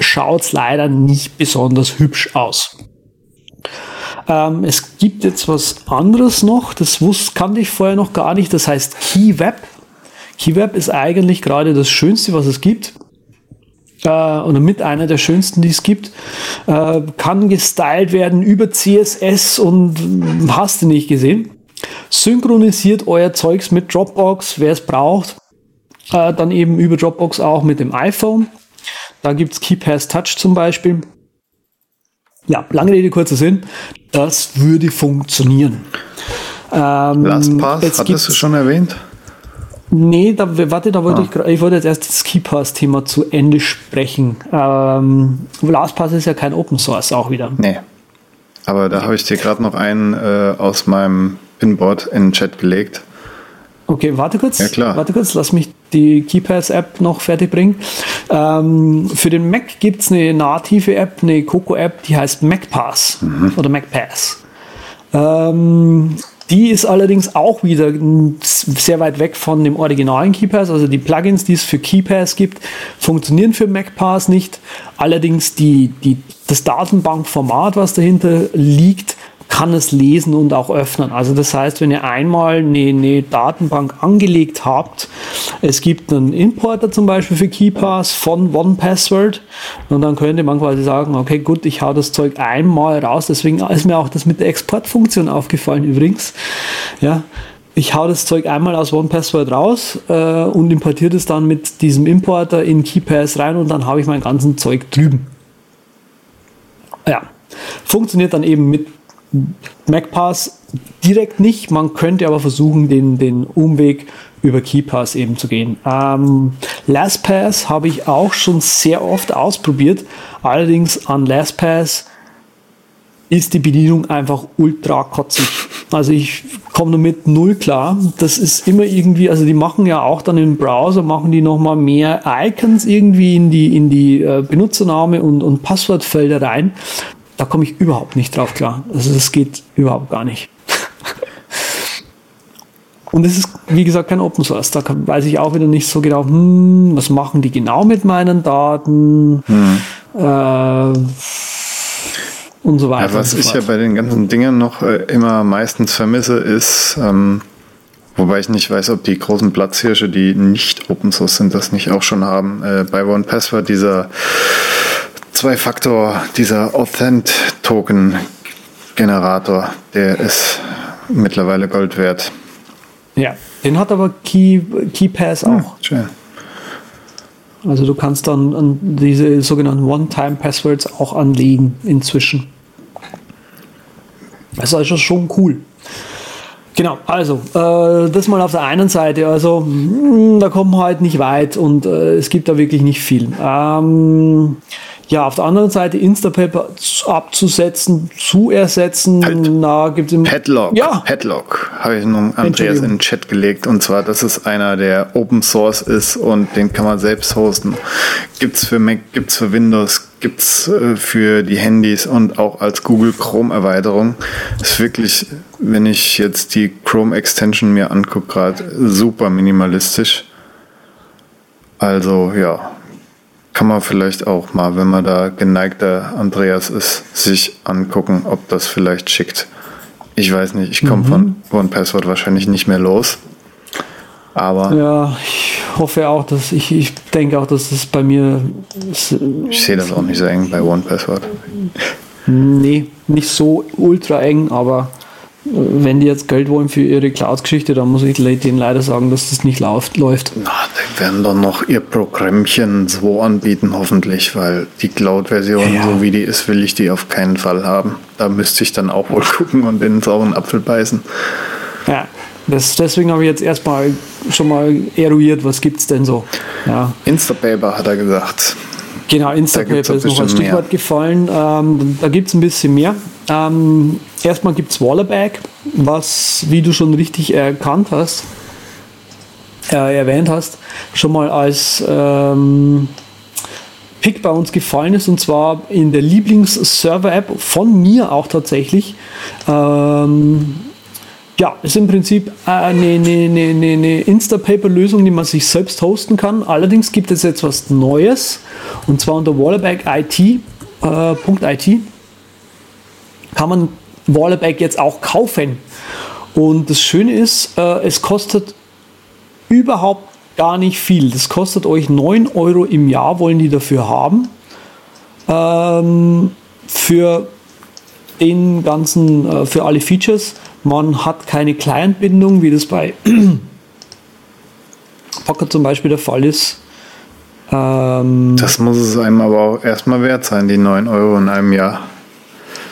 schaut's leider nicht besonders hübsch aus. Ähm, es gibt jetzt was anderes noch, das wusste, kannte ich vorher noch gar nicht, das heißt KeyWeb. KeyWeb ist eigentlich gerade das Schönste, was es gibt. Äh, oder mit einer der schönsten, die es gibt. Äh, kann gestylt werden über CSS und hast du nicht gesehen. Synchronisiert euer Zeugs mit Dropbox, wer es braucht. Äh, dann eben über Dropbox auch mit dem iPhone. Da gibt es KeyPass Touch zum Beispiel. Ja, lange Rede, kurzer Sinn. Das würde funktionieren. Ähm, LastPass, hattest du schon erwähnt? Nee, da, warte, da wollte ah. ich ich wollte jetzt erst das KeyPass-Thema zu Ende sprechen. Ähm, LastPass ist ja kein Open Source auch wieder. Nee. Aber da habe ich dir gerade noch einen äh, aus meinem Pinboard in den Chat gelegt. Okay, warte kurz. Ja, klar. Warte kurz, lass mich die KeyPass-App noch fertig bringen. Ähm, für den Mac gibt es eine native App, eine Coco-App, die heißt MacPass mhm. oder MacPass. Ähm, die ist allerdings auch wieder sehr weit weg von dem originalen KeyPass. Also die Plugins, die es für KeyPass gibt, funktionieren für MacPass nicht. Allerdings die, die, das Datenbankformat, was dahinter liegt, kann es lesen und auch öffnen. Also das heißt, wenn ihr einmal eine, eine Datenbank angelegt habt, es gibt einen Importer zum Beispiel für KeyPass von OnePassword und dann könnte man quasi sagen, okay, gut, ich hau das Zeug einmal raus. Deswegen ist mir auch das mit der Exportfunktion aufgefallen übrigens. Ja, ich hau das Zeug einmal aus OnePassword raus äh, und importiere es dann mit diesem Importer in KeyPass rein und dann habe ich mein ganzes Zeug drüben. Ja, funktioniert dann eben mit MacPass direkt nicht. Man könnte aber versuchen, den, den Umweg über KeyPass eben zu gehen. Ähm, LastPass habe ich auch schon sehr oft ausprobiert. Allerdings an LastPass ist die Bedienung einfach ultra kotzig. Also ich komme damit null klar. Das ist immer irgendwie, also die machen ja auch dann im Browser, machen die nochmal mehr Icons irgendwie in die, in die äh, Benutzername und, und Passwortfelder rein da komme ich überhaupt nicht drauf klar. Also das geht überhaupt gar nicht. Und es ist, wie gesagt, kein Open Source. Da weiß ich auch wieder nicht so genau, hm, was machen die genau mit meinen Daten hm. äh, und so weiter. Ja, was so ich ja bei den ganzen Dingen noch äh, immer meistens vermisse, ist, ähm, wobei ich nicht weiß, ob die großen Platzhirsche, die nicht Open Source sind, das nicht auch schon haben, äh, bei OnePassword dieser Zwei-Faktor, dieser Authent-Token-Generator, der ist mittlerweile Gold wert. Ja, den hat aber Key, KeyPass auch. Ja. Also du kannst dann an diese sogenannten One-Time-Passwords auch anlegen inzwischen. Das ist also schon cool. Genau, also äh, das mal auf der einen Seite. Also mh, hm, da kommen wir halt nicht weit und äh, es gibt da wirklich nicht viel. Ähm, ja, auf der anderen Seite Instapaper abzusetzen, zu ersetzen, halt. na, gibt es Padlock, ja. Padlock habe ich noch Andreas in den Chat gelegt und zwar, dass es einer, der Open Source ist und den kann man selbst hosten. Gibt es für Mac, gibt es für Windows, gibt es äh, für die Handys und auch als Google Chrome Erweiterung. Ist wirklich, wenn ich jetzt die Chrome Extension mir angucke, gerade super minimalistisch. Also ja, kann man vielleicht auch mal, wenn man da geneigter Andreas ist, sich angucken, ob das vielleicht schickt. Ich weiß nicht, ich komme mhm. von OnePassword wahrscheinlich nicht mehr los. Aber. Ja, ich hoffe auch, dass ich, ich denke auch, dass es bei mir. Ich sehe das auch nicht so eng bei OnePassword. Nee, nicht so ultra eng, aber wenn die jetzt Geld wollen für ihre Cloud-Geschichte, dann muss ich denen leider sagen, dass das nicht läuft. Na, die werden doch noch ihr Programmchen so anbieten, hoffentlich, weil die Cloud-Version, ja, ja. so wie die ist, will ich die auf keinen Fall haben. Da müsste ich dann auch wohl gucken und in den sauren Apfel beißen. Ja, das, deswegen habe ich jetzt erstmal schon mal eruiert, was gibt es denn so. Ja. Instapaper hat er gesagt. Genau, Instapaper ist noch als Stichwort mehr. gefallen. Ähm, da gibt es ein bisschen mehr. Ähm, erstmal gibt es Wallerback, was, wie du schon richtig erkannt hast, äh, erwähnt hast, schon mal als ähm, Pick bei uns gefallen ist und zwar in der Lieblings-Server-App von mir auch tatsächlich. Ähm, ja, ist im Prinzip eine, eine, eine, eine Instapaper-Lösung, die man sich selbst hosten kann. Allerdings gibt es jetzt was Neues und zwar unter Wallerback.it. Äh, kann man Wallerback jetzt auch kaufen. Und das Schöne ist, äh, es kostet überhaupt gar nicht viel. Das kostet euch 9 Euro im Jahr, wollen die dafür haben. Ähm, für den ganzen, äh, für alle Features. Man hat keine Client-Bindung, wie das bei Pocket zum Beispiel der Fall ist. Ähm, das muss es einem aber auch erstmal wert sein, die 9 Euro in einem Jahr.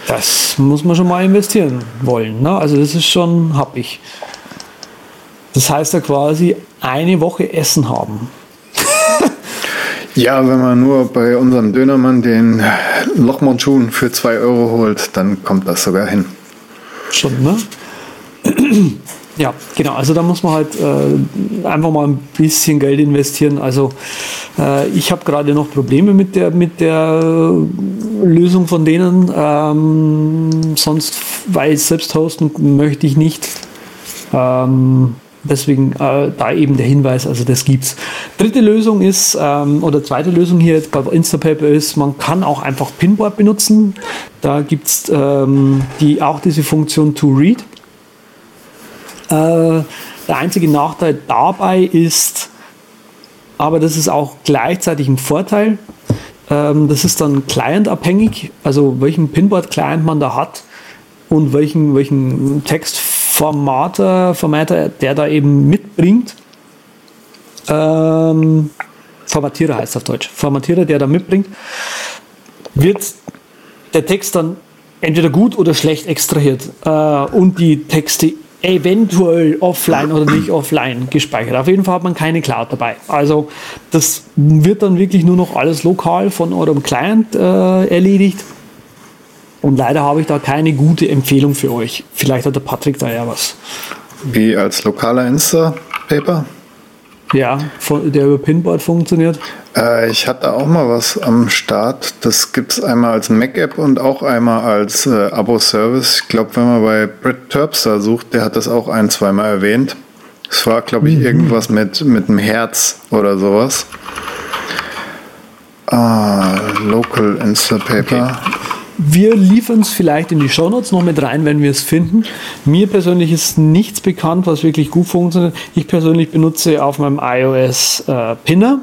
Das muss man schon mal investieren wollen. Ne? Also das ist schon happig. Das heißt ja quasi eine Woche Essen haben. Ja, wenn man nur bei unserem Dönermann den Lochmondschuhen für 2 Euro holt, dann kommt das sogar hin. Schon, ne? Ja, genau. Also da muss man halt äh, einfach mal ein bisschen Geld investieren. Also äh, ich habe gerade noch Probleme mit der mit der Lösung von denen. Ähm, sonst, weil ich selbst hosten möchte ich nicht. Ähm, Deswegen äh, da eben der Hinweis, also das gibt's. Dritte Lösung ist, ähm, oder zweite Lösung hier jetzt bei Instapaper ist, man kann auch einfach Pinboard benutzen. Da gibt's ähm, die, auch diese Funktion to read. Äh, der einzige Nachteil dabei ist, aber das ist auch gleichzeitig ein Vorteil, ähm, das ist dann client-abhängig, also welchen Pinboard-Client man da hat und welchen, welchen Text Formater, Formater, der da eben mitbringt. Ähm, Formatierer heißt auf Deutsch. Formatierer, der da mitbringt, wird der Text dann entweder gut oder schlecht extrahiert äh, und die Texte eventuell offline oder nicht offline gespeichert. Auf jeden Fall hat man keine Cloud dabei. Also das wird dann wirklich nur noch alles lokal von eurem Client äh, erledigt. Und leider habe ich da keine gute Empfehlung für euch. Vielleicht hat der Patrick da ja was. Wie als lokaler Insta-Paper? Ja, der über Pinboard funktioniert. Äh, ich hatte auch mal was am Start. Das gibt es einmal als Mac-App und auch einmal als äh, Abo-Service. Ich glaube, wenn man bei Brett Terpster sucht, der hat das auch ein, zweimal erwähnt. Es war, glaube ich, mhm. irgendwas mit, mit einem Herz oder sowas. Ah, Local Instapaper. Okay. Wir liefern es vielleicht in die Shownotes noch mit rein, wenn wir es finden. Mir persönlich ist nichts bekannt, was wirklich gut funktioniert. Ich persönlich benutze auf meinem iOS äh, Pinner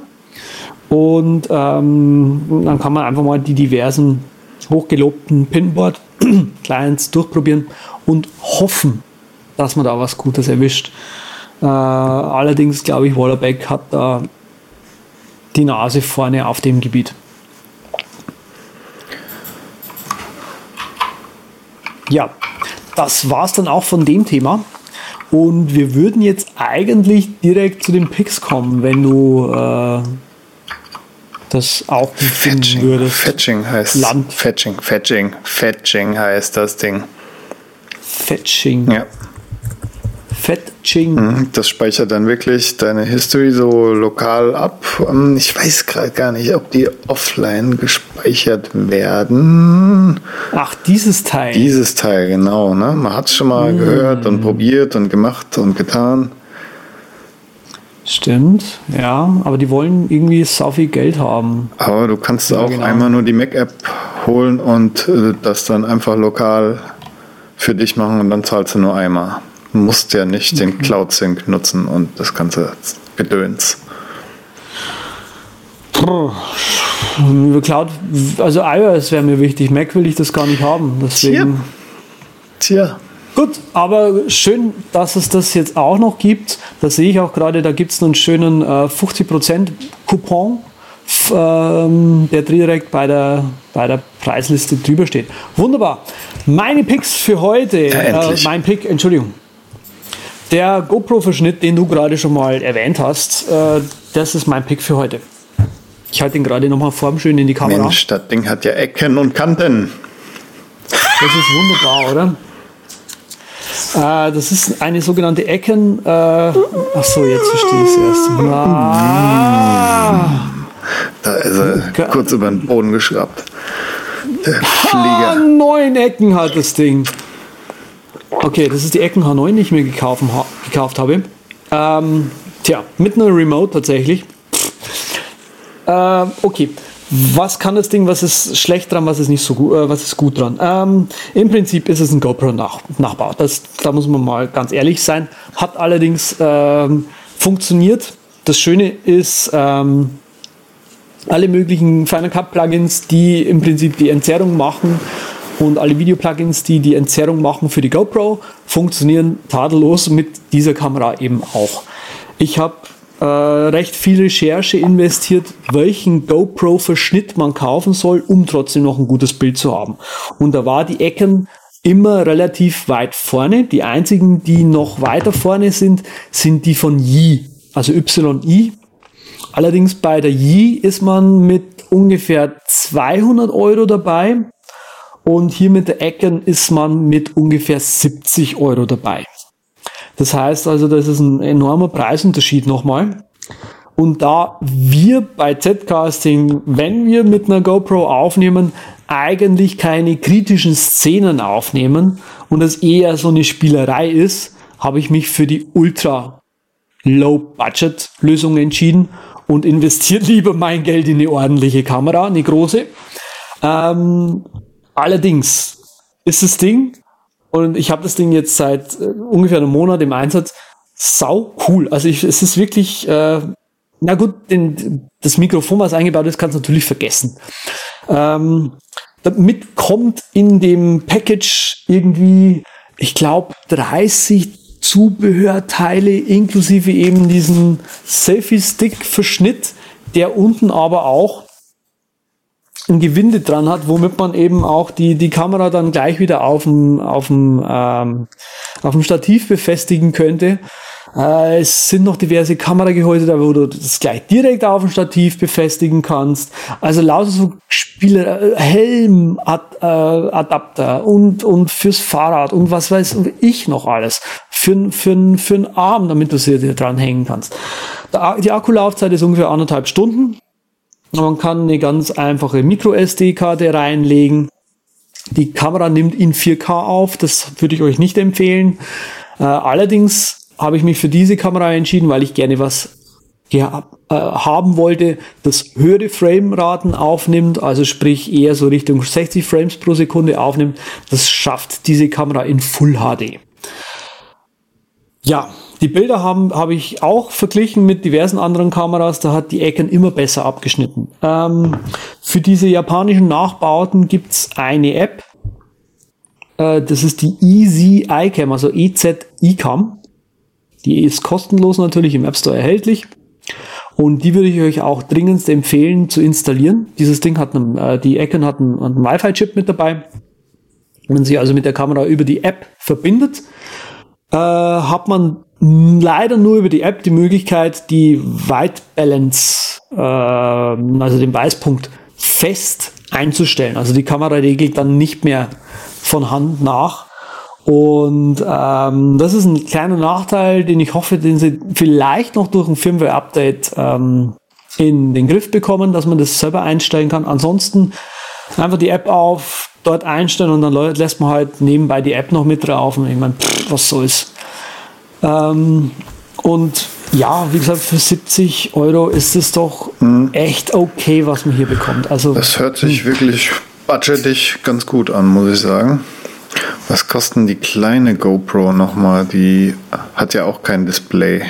und ähm, dann kann man einfach mal die diversen hochgelobten Pinboard-Clients durchprobieren und hoffen, dass man da was Gutes erwischt. Äh, allerdings glaube ich, Wallerback hat da die Nase vorne auf dem Gebiet. Ja, das war es dann auch von dem Thema. Und wir würden jetzt eigentlich direkt zu den Picks kommen, wenn du äh, das auch finden würdest. Fetching heißt Land. Fetching, Fetching, Fetching heißt das Ding. Fetching. Ja. Fetching. Mhm, das speichert dann wirklich deine History so lokal ab. Ähm, ich weiß gerade gar nicht, ob die offline gespeichert werden. Ach, dieses Teil. Dieses Teil, genau. Ne? Man hat es schon mal hm. gehört und probiert und gemacht und getan. Stimmt, ja, aber die wollen irgendwie so viel Geld haben. Aber du kannst ja, auch genau. einmal nur die Mac-App holen und äh, das dann einfach lokal für dich machen und dann zahlst du nur einmal musst ja nicht den Cloud Sync nutzen und das ganze Gedöns. Cloud, also iOS wäre mir wichtig, Mac will ich das gar nicht haben. Deswegen. Tja. Tja. Gut, aber schön, dass es das jetzt auch noch gibt. Da sehe ich auch gerade, da gibt es einen schönen äh, 50% Coupon, ähm, der direkt bei der, bei der Preisliste drüber steht. Wunderbar. Meine Picks für heute. Ja, äh, mein Pick, Entschuldigung. Der GoPro-Verschnitt, den du gerade schon mal erwähnt hast, äh, das ist mein Pick für heute. Ich halte ihn gerade nochmal formschön in die Kamera. Mensch, das Ding hat ja Ecken und Kanten. Das ist wunderbar, oder? Äh, das ist eine sogenannte Ecken. Äh, ach so, jetzt verstehe ich es erst. Ah. Da ist er kurz über den Boden geschraubt. Der Flieger. Ah, neun Ecken hat das Ding. Okay, das ist die Ecken H9, die ich mir gekauft, gekauft habe. Ähm, tja, mit einer Remote tatsächlich. Äh, okay, was kann das Ding, was ist schlecht dran, was ist nicht so gut, äh, was ist gut dran? Ähm, Im Prinzip ist es ein GoPro-Nachbau. Das, da muss man mal ganz ehrlich sein. Hat allerdings ähm, funktioniert. Das Schöne ist, ähm, alle möglichen Final Cut Plugins, die im Prinzip die Entzerrung machen, und alle Video-Plugins, die die Entzerrung machen für die GoPro, funktionieren tadellos mit dieser Kamera eben auch. Ich habe äh, recht viel Recherche investiert, welchen GoPro-Verschnitt man kaufen soll, um trotzdem noch ein gutes Bild zu haben. Und da war die Ecken immer relativ weit vorne. Die einzigen, die noch weiter vorne sind, sind die von Yi, also YI. Allerdings bei der Yi ist man mit ungefähr 200 Euro dabei und hier mit der Ecken ist man mit ungefähr 70 Euro dabei. Das heißt also, das ist ein enormer Preisunterschied nochmal. Und da wir bei Z-Casting, wenn wir mit einer GoPro aufnehmen, eigentlich keine kritischen Szenen aufnehmen und es eher so eine Spielerei ist, habe ich mich für die Ultra Low Budget Lösung entschieden und investiert lieber mein Geld in eine ordentliche Kamera, eine große. Ähm, allerdings ist das Ding, und ich habe das Ding jetzt seit äh, ungefähr einem Monat im Einsatz, sau cool. Also ich, es ist wirklich, äh, na gut, den, das Mikrofon, was eingebaut ist, kannst du natürlich vergessen. Ähm, damit kommt in dem Package irgendwie, ich glaube, 30 Zubehörteile inklusive eben diesen Selfie-Stick-Verschnitt, der unten aber auch ein Gewinde dran hat, womit man eben auch die, die Kamera dann gleich wieder auf dem, auf dem, ähm, auf dem Stativ befestigen könnte. Äh, es sind noch diverse Kameragehäuse da, wo du das gleich direkt auf dem Stativ befestigen kannst. Also lauter so Spieler, äh, Helm, Ad, äh, Adapter und, und fürs Fahrrad und was weiß ich noch alles. Für, für, für einen Arm, damit du sie dir dran hängen kannst. Die Akkulaufzeit ist ungefähr anderthalb Stunden. Man kann eine ganz einfache Micro-SD-Karte reinlegen. Die Kamera nimmt in 4K auf, das würde ich euch nicht empfehlen. Äh, allerdings habe ich mich für diese Kamera entschieden, weil ich gerne was ja, äh, haben wollte, das höhere Frameraten aufnimmt, also sprich eher so Richtung 60 Frames pro Sekunde aufnimmt. Das schafft diese Kamera in Full HD. Ja, die Bilder haben habe ich auch verglichen mit diversen anderen Kameras. Da hat die Ecken immer besser abgeschnitten. Ähm, für diese japanischen Nachbauten gibt's eine App. Äh, das ist die Easy iCam, also EZ iCam. Die ist kostenlos natürlich im App Store erhältlich. Und die würde ich euch auch dringendst empfehlen zu installieren. Dieses Ding hat einen, äh, die Icon hat einen, einen Wi-Fi-Chip mit dabei. Wenn sie also mit der Kamera über die App verbindet, äh, hat man leider nur über die App die Möglichkeit, die White Balance, äh, also den Weißpunkt, fest einzustellen. Also die Kamera regelt dann nicht mehr von Hand nach, und ähm, das ist ein kleiner Nachteil, den ich hoffe, den sie vielleicht noch durch ein Firmware-Update ähm, in den Griff bekommen, dass man das selber einstellen kann. Ansonsten einfach die App auf, dort einstellen und dann lässt man halt nebenbei die App noch mit drauf. Und ich meine, was soll's. Ähm, und ja, wie gesagt, für 70 Euro ist es doch mhm. echt okay, was man hier bekommt. Also, das hört sich wirklich budgetig ganz gut an, muss ich sagen. Was kosten die kleine GoPro nochmal? Die hat ja auch kein Display.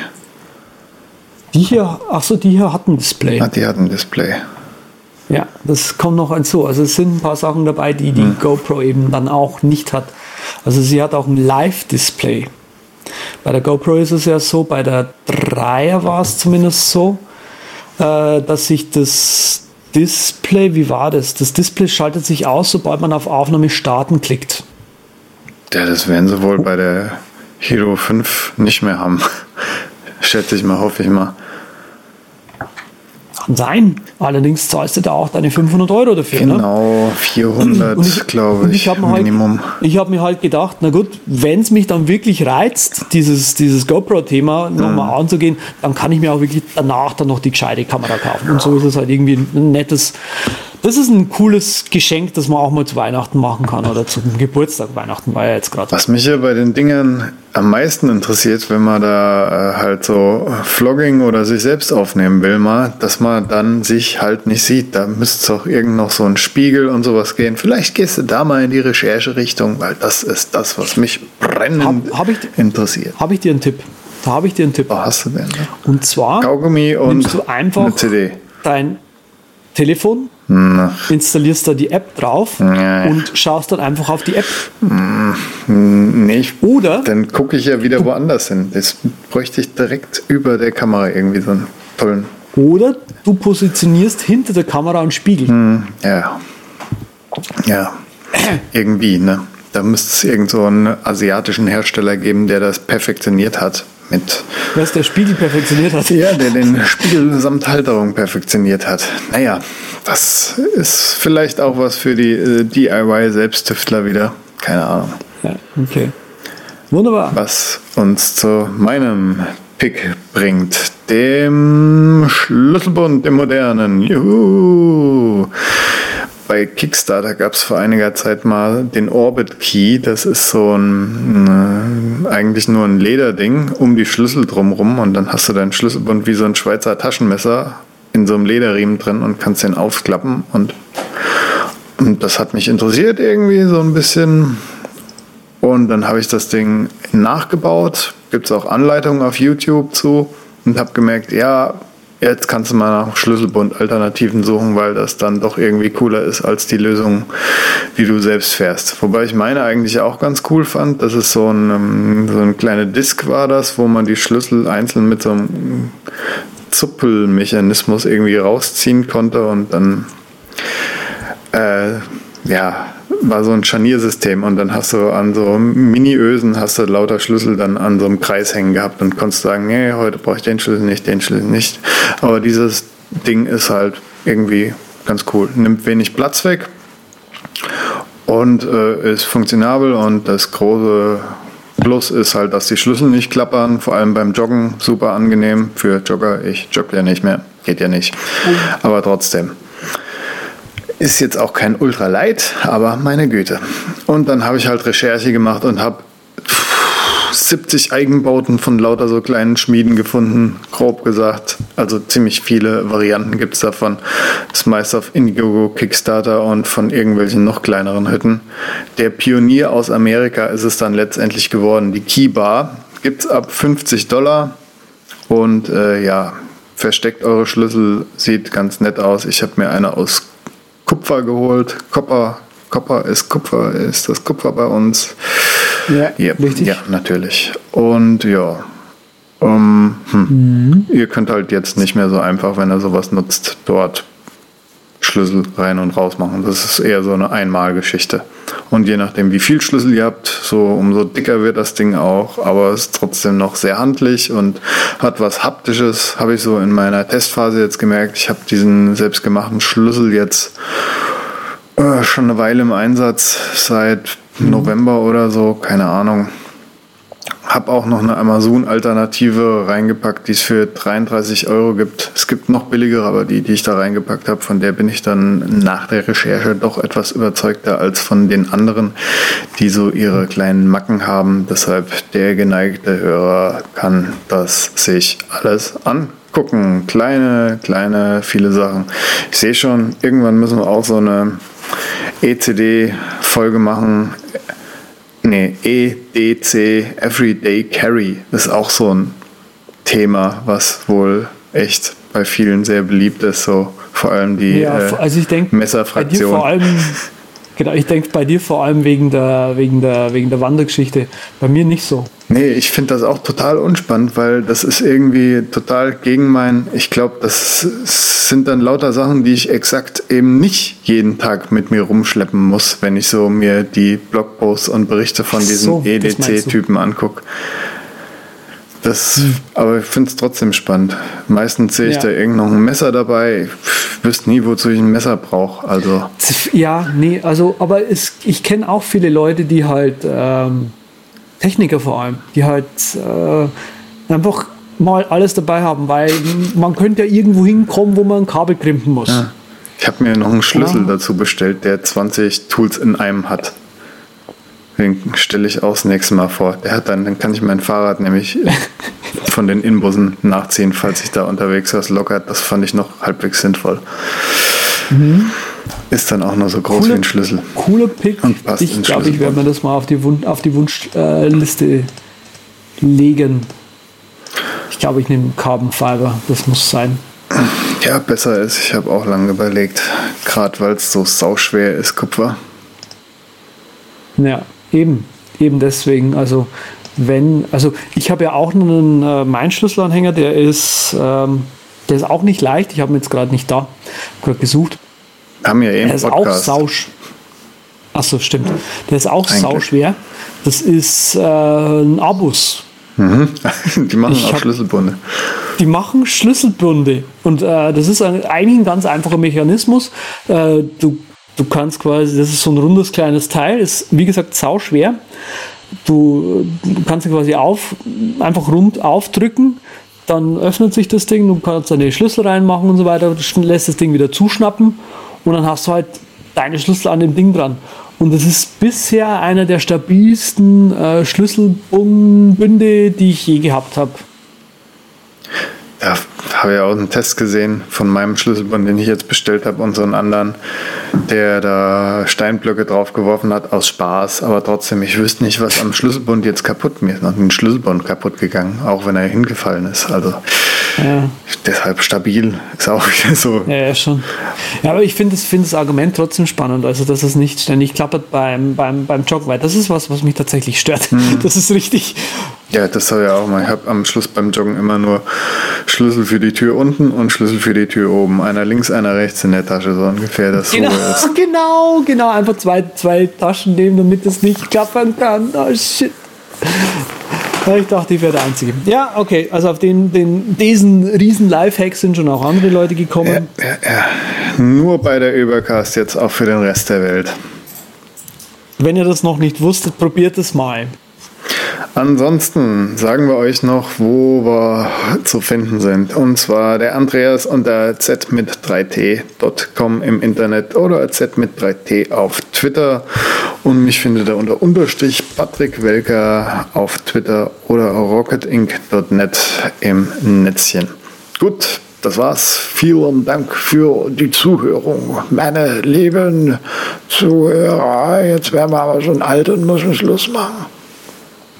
Die hier, achso, die hier hat ein Display. Ah, die hat ein Display. Ja, das kommt noch hinzu. Also es sind ein paar Sachen dabei, die die hm. GoPro eben dann auch nicht hat. Also sie hat auch ein Live-Display. Bei der GoPro ist es ja so, bei der Dreier war es zumindest so, äh, dass sich das Display, wie war das? Das Display schaltet sich aus, sobald man auf Aufnahme starten klickt. Ja, das werden sie wohl bei der Hero 5 nicht mehr haben. Schätze ich mal, hoffe ich mal. Kann sein. Allerdings zahlst du da auch deine 500 Euro dafür. Ne? Genau, ne? 400, glaube ich, ich hab Minimum. Halt, ich habe mir halt gedacht, na gut, wenn es mich dann wirklich reizt, dieses, dieses GoPro-Thema nochmal mhm. anzugehen, dann kann ich mir auch wirklich danach dann noch die gescheite Kamera kaufen. Und so ist es halt irgendwie ein nettes das ist ein cooles Geschenk, das man auch mal zu Weihnachten machen kann oder zum Geburtstag. Weihnachten war ja jetzt gerade. Was mich ja bei den Dingern am meisten interessiert, wenn man da äh, halt so Vlogging oder sich selbst aufnehmen will, mal, dass man dann sich halt nicht sieht. Da müsste es auch irgend noch so ein Spiegel und sowas gehen. Vielleicht gehst du da mal in die Recherche-Richtung, weil das ist das, was mich brennend hab, hab ich, interessiert. Habe ich dir einen Tipp? Da habe ich dir einen Tipp. Was hast du denn? Ne? Und zwar Kaugummi und nimmst du einfach eine CD. dein Telefon, hm. installierst da die App drauf ja, und schaust dann einfach auf die App. Hm, nee, Oder dann gucke ich ja wieder woanders hin. Das bräuchte ich direkt über der Kamera irgendwie so einen tollen. Oder du positionierst hinter der Kamera einen Spiegel. Hm, ja. Ja. irgendwie, ne? Da müsste es irgend so einen asiatischen Hersteller geben, der das perfektioniert hat. Mit Was der Spiegel perfektioniert hat. ja, der den Spiegel samt Halterung perfektioniert hat. Naja, das ist vielleicht auch was für die äh, DIY-Selbsttüftler wieder. Keine Ahnung. Ja, okay. Wunderbar. Was uns zu meinem Pick bringt. Dem Schlüsselbund, dem modernen. Juhu! Bei Kickstarter gab es vor einiger Zeit mal den Orbit Key. Das ist so ein, äh, eigentlich nur ein Lederding um die Schlüssel drumrum und dann hast du deinen Schlüsselbund wie so ein Schweizer Taschenmesser in so einem Lederriemen drin und kannst den aufklappen und, und das hat mich interessiert irgendwie so ein bisschen. Und dann habe ich das Ding nachgebaut. Gibt es auch Anleitungen auf YouTube zu und habe gemerkt, ja, jetzt kannst du mal nach Schlüsselbund-Alternativen suchen, weil das dann doch irgendwie cooler ist als die Lösung, die du selbst fährst. Wobei ich meine eigentlich auch ganz cool fand. Das ist so ein, ähm, so ein kleiner Disk war das, wo man die Schlüssel einzeln mit so einem Zuppelmechanismus irgendwie rausziehen konnte und dann äh, ja, war so ein Scharniersystem und dann hast du an so Mini-Ösen hast du lauter Schlüssel dann an so einem Kreis hängen gehabt und konntest sagen, nee, heute brauche ich den Schlüssel nicht, den Schlüssel nicht. Aber dieses Ding ist halt irgendwie ganz cool. Nimmt wenig Platz weg und äh, ist funktionabel und das große Plus ist halt, dass die Schlüssel nicht klappern, vor allem beim Joggen super angenehm für Jogger. Ich jogge ja nicht mehr, geht ja nicht. Aber trotzdem. Ist jetzt auch kein Ultralight, aber meine Güte. Und dann habe ich halt Recherche gemacht und habe 70 Eigenbauten von lauter so kleinen Schmieden gefunden, grob gesagt. Also ziemlich viele Varianten gibt es davon. Das meiste auf Indiegogo, Kickstarter und von irgendwelchen noch kleineren Hütten. Der Pionier aus Amerika ist es dann letztendlich geworden. Die Keybar gibt es ab 50 Dollar. Und äh, ja, versteckt eure Schlüssel, sieht ganz nett aus. Ich habe mir eine aus Kupfer geholt. Kupfer, Kupfer ist Kupfer, ist das Kupfer bei uns. Ja, Yep. richtig. Ja, natürlich. Und ja, ähm, hm. ihr könnt halt jetzt nicht mehr so einfach, wenn ihr sowas nutzt, dort Schlüssel rein und raus machen. Das ist eher so eine Einmalgeschichte. Und je nachdem, wie viel Schlüssel ihr habt, so umso dicker wird das Ding auch, aber es ist trotzdem noch sehr handlich und hat was Haptisches, habe ich so in meiner Testphase jetzt gemerkt. Ich habe diesen selbstgemachten Schlüssel jetzt äh, schon eine Weile im Einsatz, seit November oder so, keine Ahnung. Hab auch noch eine Amazon-Alternative reingepackt, die es für 33 Euro gibt. Es gibt noch billigere, aber die, die ich da reingepackt habe, von der bin ich dann nach der Recherche doch etwas überzeugter als von den anderen, die so ihre kleinen Macken haben. Deshalb der geneigte Hörer kann das sich alles angucken. Kleine, kleine, viele Sachen. Ich sehe schon, irgendwann müssen wir auch so eine ECD-Folge machen. Nee, EDC, Everyday Carry, ist auch so ein Thema, was wohl echt bei vielen sehr beliebt ist, so vor allem die Ja, äh, also ich dir Messerfraktion. vor allem, genau, ich denke bei dir vor allem wegen der, wegen der, wegen der Wandergeschichte. Bei mir nicht so. Nee, ich finde das auch total unspannend, weil das ist irgendwie total gegen mein. Ich glaube, das sind dann lauter Sachen, die ich exakt eben nicht jeden Tag mit mir rumschleppen muss, wenn ich so mir die Blogposts und Berichte von diesen so. EDC-Typen angucke. Das, aber ich finde es trotzdem spannend. Meistens sehe ich Ja. da irgend noch ein Messer dabei. Ich wüsste nie, wozu ich ein Messer brauche. Also, Ja, nee, also, aber es, ich kenne auch viele Leute, die halt, ähm, Techniker vor allem, die halt äh, einfach mal alles dabei haben, weil man könnte ja irgendwo hinkommen, wo man ein Kabel krimpen muss. ich habe mir noch einen Schlüssel Ja. dazu bestellt, der 20 Tools in einem hat. Den stelle ich auch das nächste Mal vor. Der hat dann, dann kann ich mein Fahrrad nämlich von den Inbussen nachziehen, falls ich da unterwegs was lockert. Das fand ich noch halbwegs sinnvoll. Ist dann auch nur so groß wie ein Schlüssel. Cooler Pick. Und passt Ich glaube, ich werde mir das mal auf die, Wun auf die Wunschliste äh, legen. Ich glaube, ich nehme Carbon Fiber. Das muss sein. Ja, besser ist. Ich habe auch lange überlegt. Gerade weil es so sauschwer ist, Kupfer. Ja, eben. Eben deswegen. Also, wenn, also ich habe ja auch einen äh, mein Schlüsselanhänger, der ist, ähm, der ist auch nicht leicht. Ich habe ihn jetzt gerade nicht da. Gerade gesucht. Haben ja eh Er einen ist auch sausch. Achso, stimmt. Der ist auch Eigentlich. sauschwer. Das ist äh, ein Abus. Die machen Ich auch hab- Schlüsselbunde. Die machen Schlüsselbunde. Und äh, das ist ein, eigentlich ein ganz einfacher Mechanismus. Äh, du, du kannst quasi, das ist so ein rundes kleines Teil, ist wie gesagt sauschwer. Du, du kannst quasi auf, einfach rund aufdrücken, dann öffnet sich das Ding, du kannst deine Schlüssel reinmachen und so weiter, lässt das Ding wieder zuschnappen und dann hast du halt deine Schlüssel an dem Ding dran. Und das ist bisher einer der stabilsten äh, Schlüsselbunde, die ich je gehabt habe. Da habe ich auch einen Test gesehen von meinem Schlüsselbund, den ich jetzt bestellt habe und so einen anderen, der da Steinblöcke draufgeworfen hat aus Spaß. Aber trotzdem, ich wüsste nicht, was am Schlüsselbund jetzt kaputt mir ist. Noch ein Schlüsselbund kaputt gegangen, auch wenn er hingefallen ist. Also Ja. deshalb stabil ist auch wieder so. Ja, ja, schon. Ja, aber ich finde das, find das Argument trotzdem spannend, also dass es nicht ständig klappert beim, beim, beim Joggen, weil das ist was, was mich tatsächlich stört. Das ist richtig. Ja, das soll ja auch mal. Ich habe am Schluss beim Joggen immer nur Schlüssel für die Tür unten und Schlüssel für die Tür oben. Einer links, einer rechts in der Tasche, so ungefähr. Das Genau, so ist. genau, genau. Einfach zwei, zwei Taschen nehmen, damit es nicht klappern kann. Oh shit. Ich dachte, ich wäre der Einzige. Ja, okay. Also auf den, den, diesen riesen Lifehack sind schon auch andere Leute gekommen. Ja, ja, ja. Nur bei der Übercast jetzt auch für den Rest der Welt. Wenn ihr das noch nicht wusstet, probiert es mal. Ansonsten sagen wir euch noch, wo wir zu finden sind. Und zwar der Andreas unter z mit 3t.com im Internet oder z mit 3t auf Twitter. Und mich findet er unter Unterstrich Patrick Welker auf Twitter oder rocketinc.net im Netzchen. Gut, das war's. Vielen Dank für die Zuhörung, meine lieben Zuhörer. Jetzt werden wir aber schon alt und müssen Schluss machen.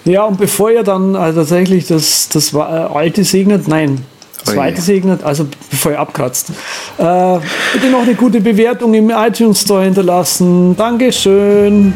Ja, und bevor ihr dann äh, tatsächlich das, das äh, alte segnet, nein, das zweite segnet, also bevor ihr abkratzt, äh, bitte noch eine gute Bewertung im iTunes Store hinterlassen. Dankeschön.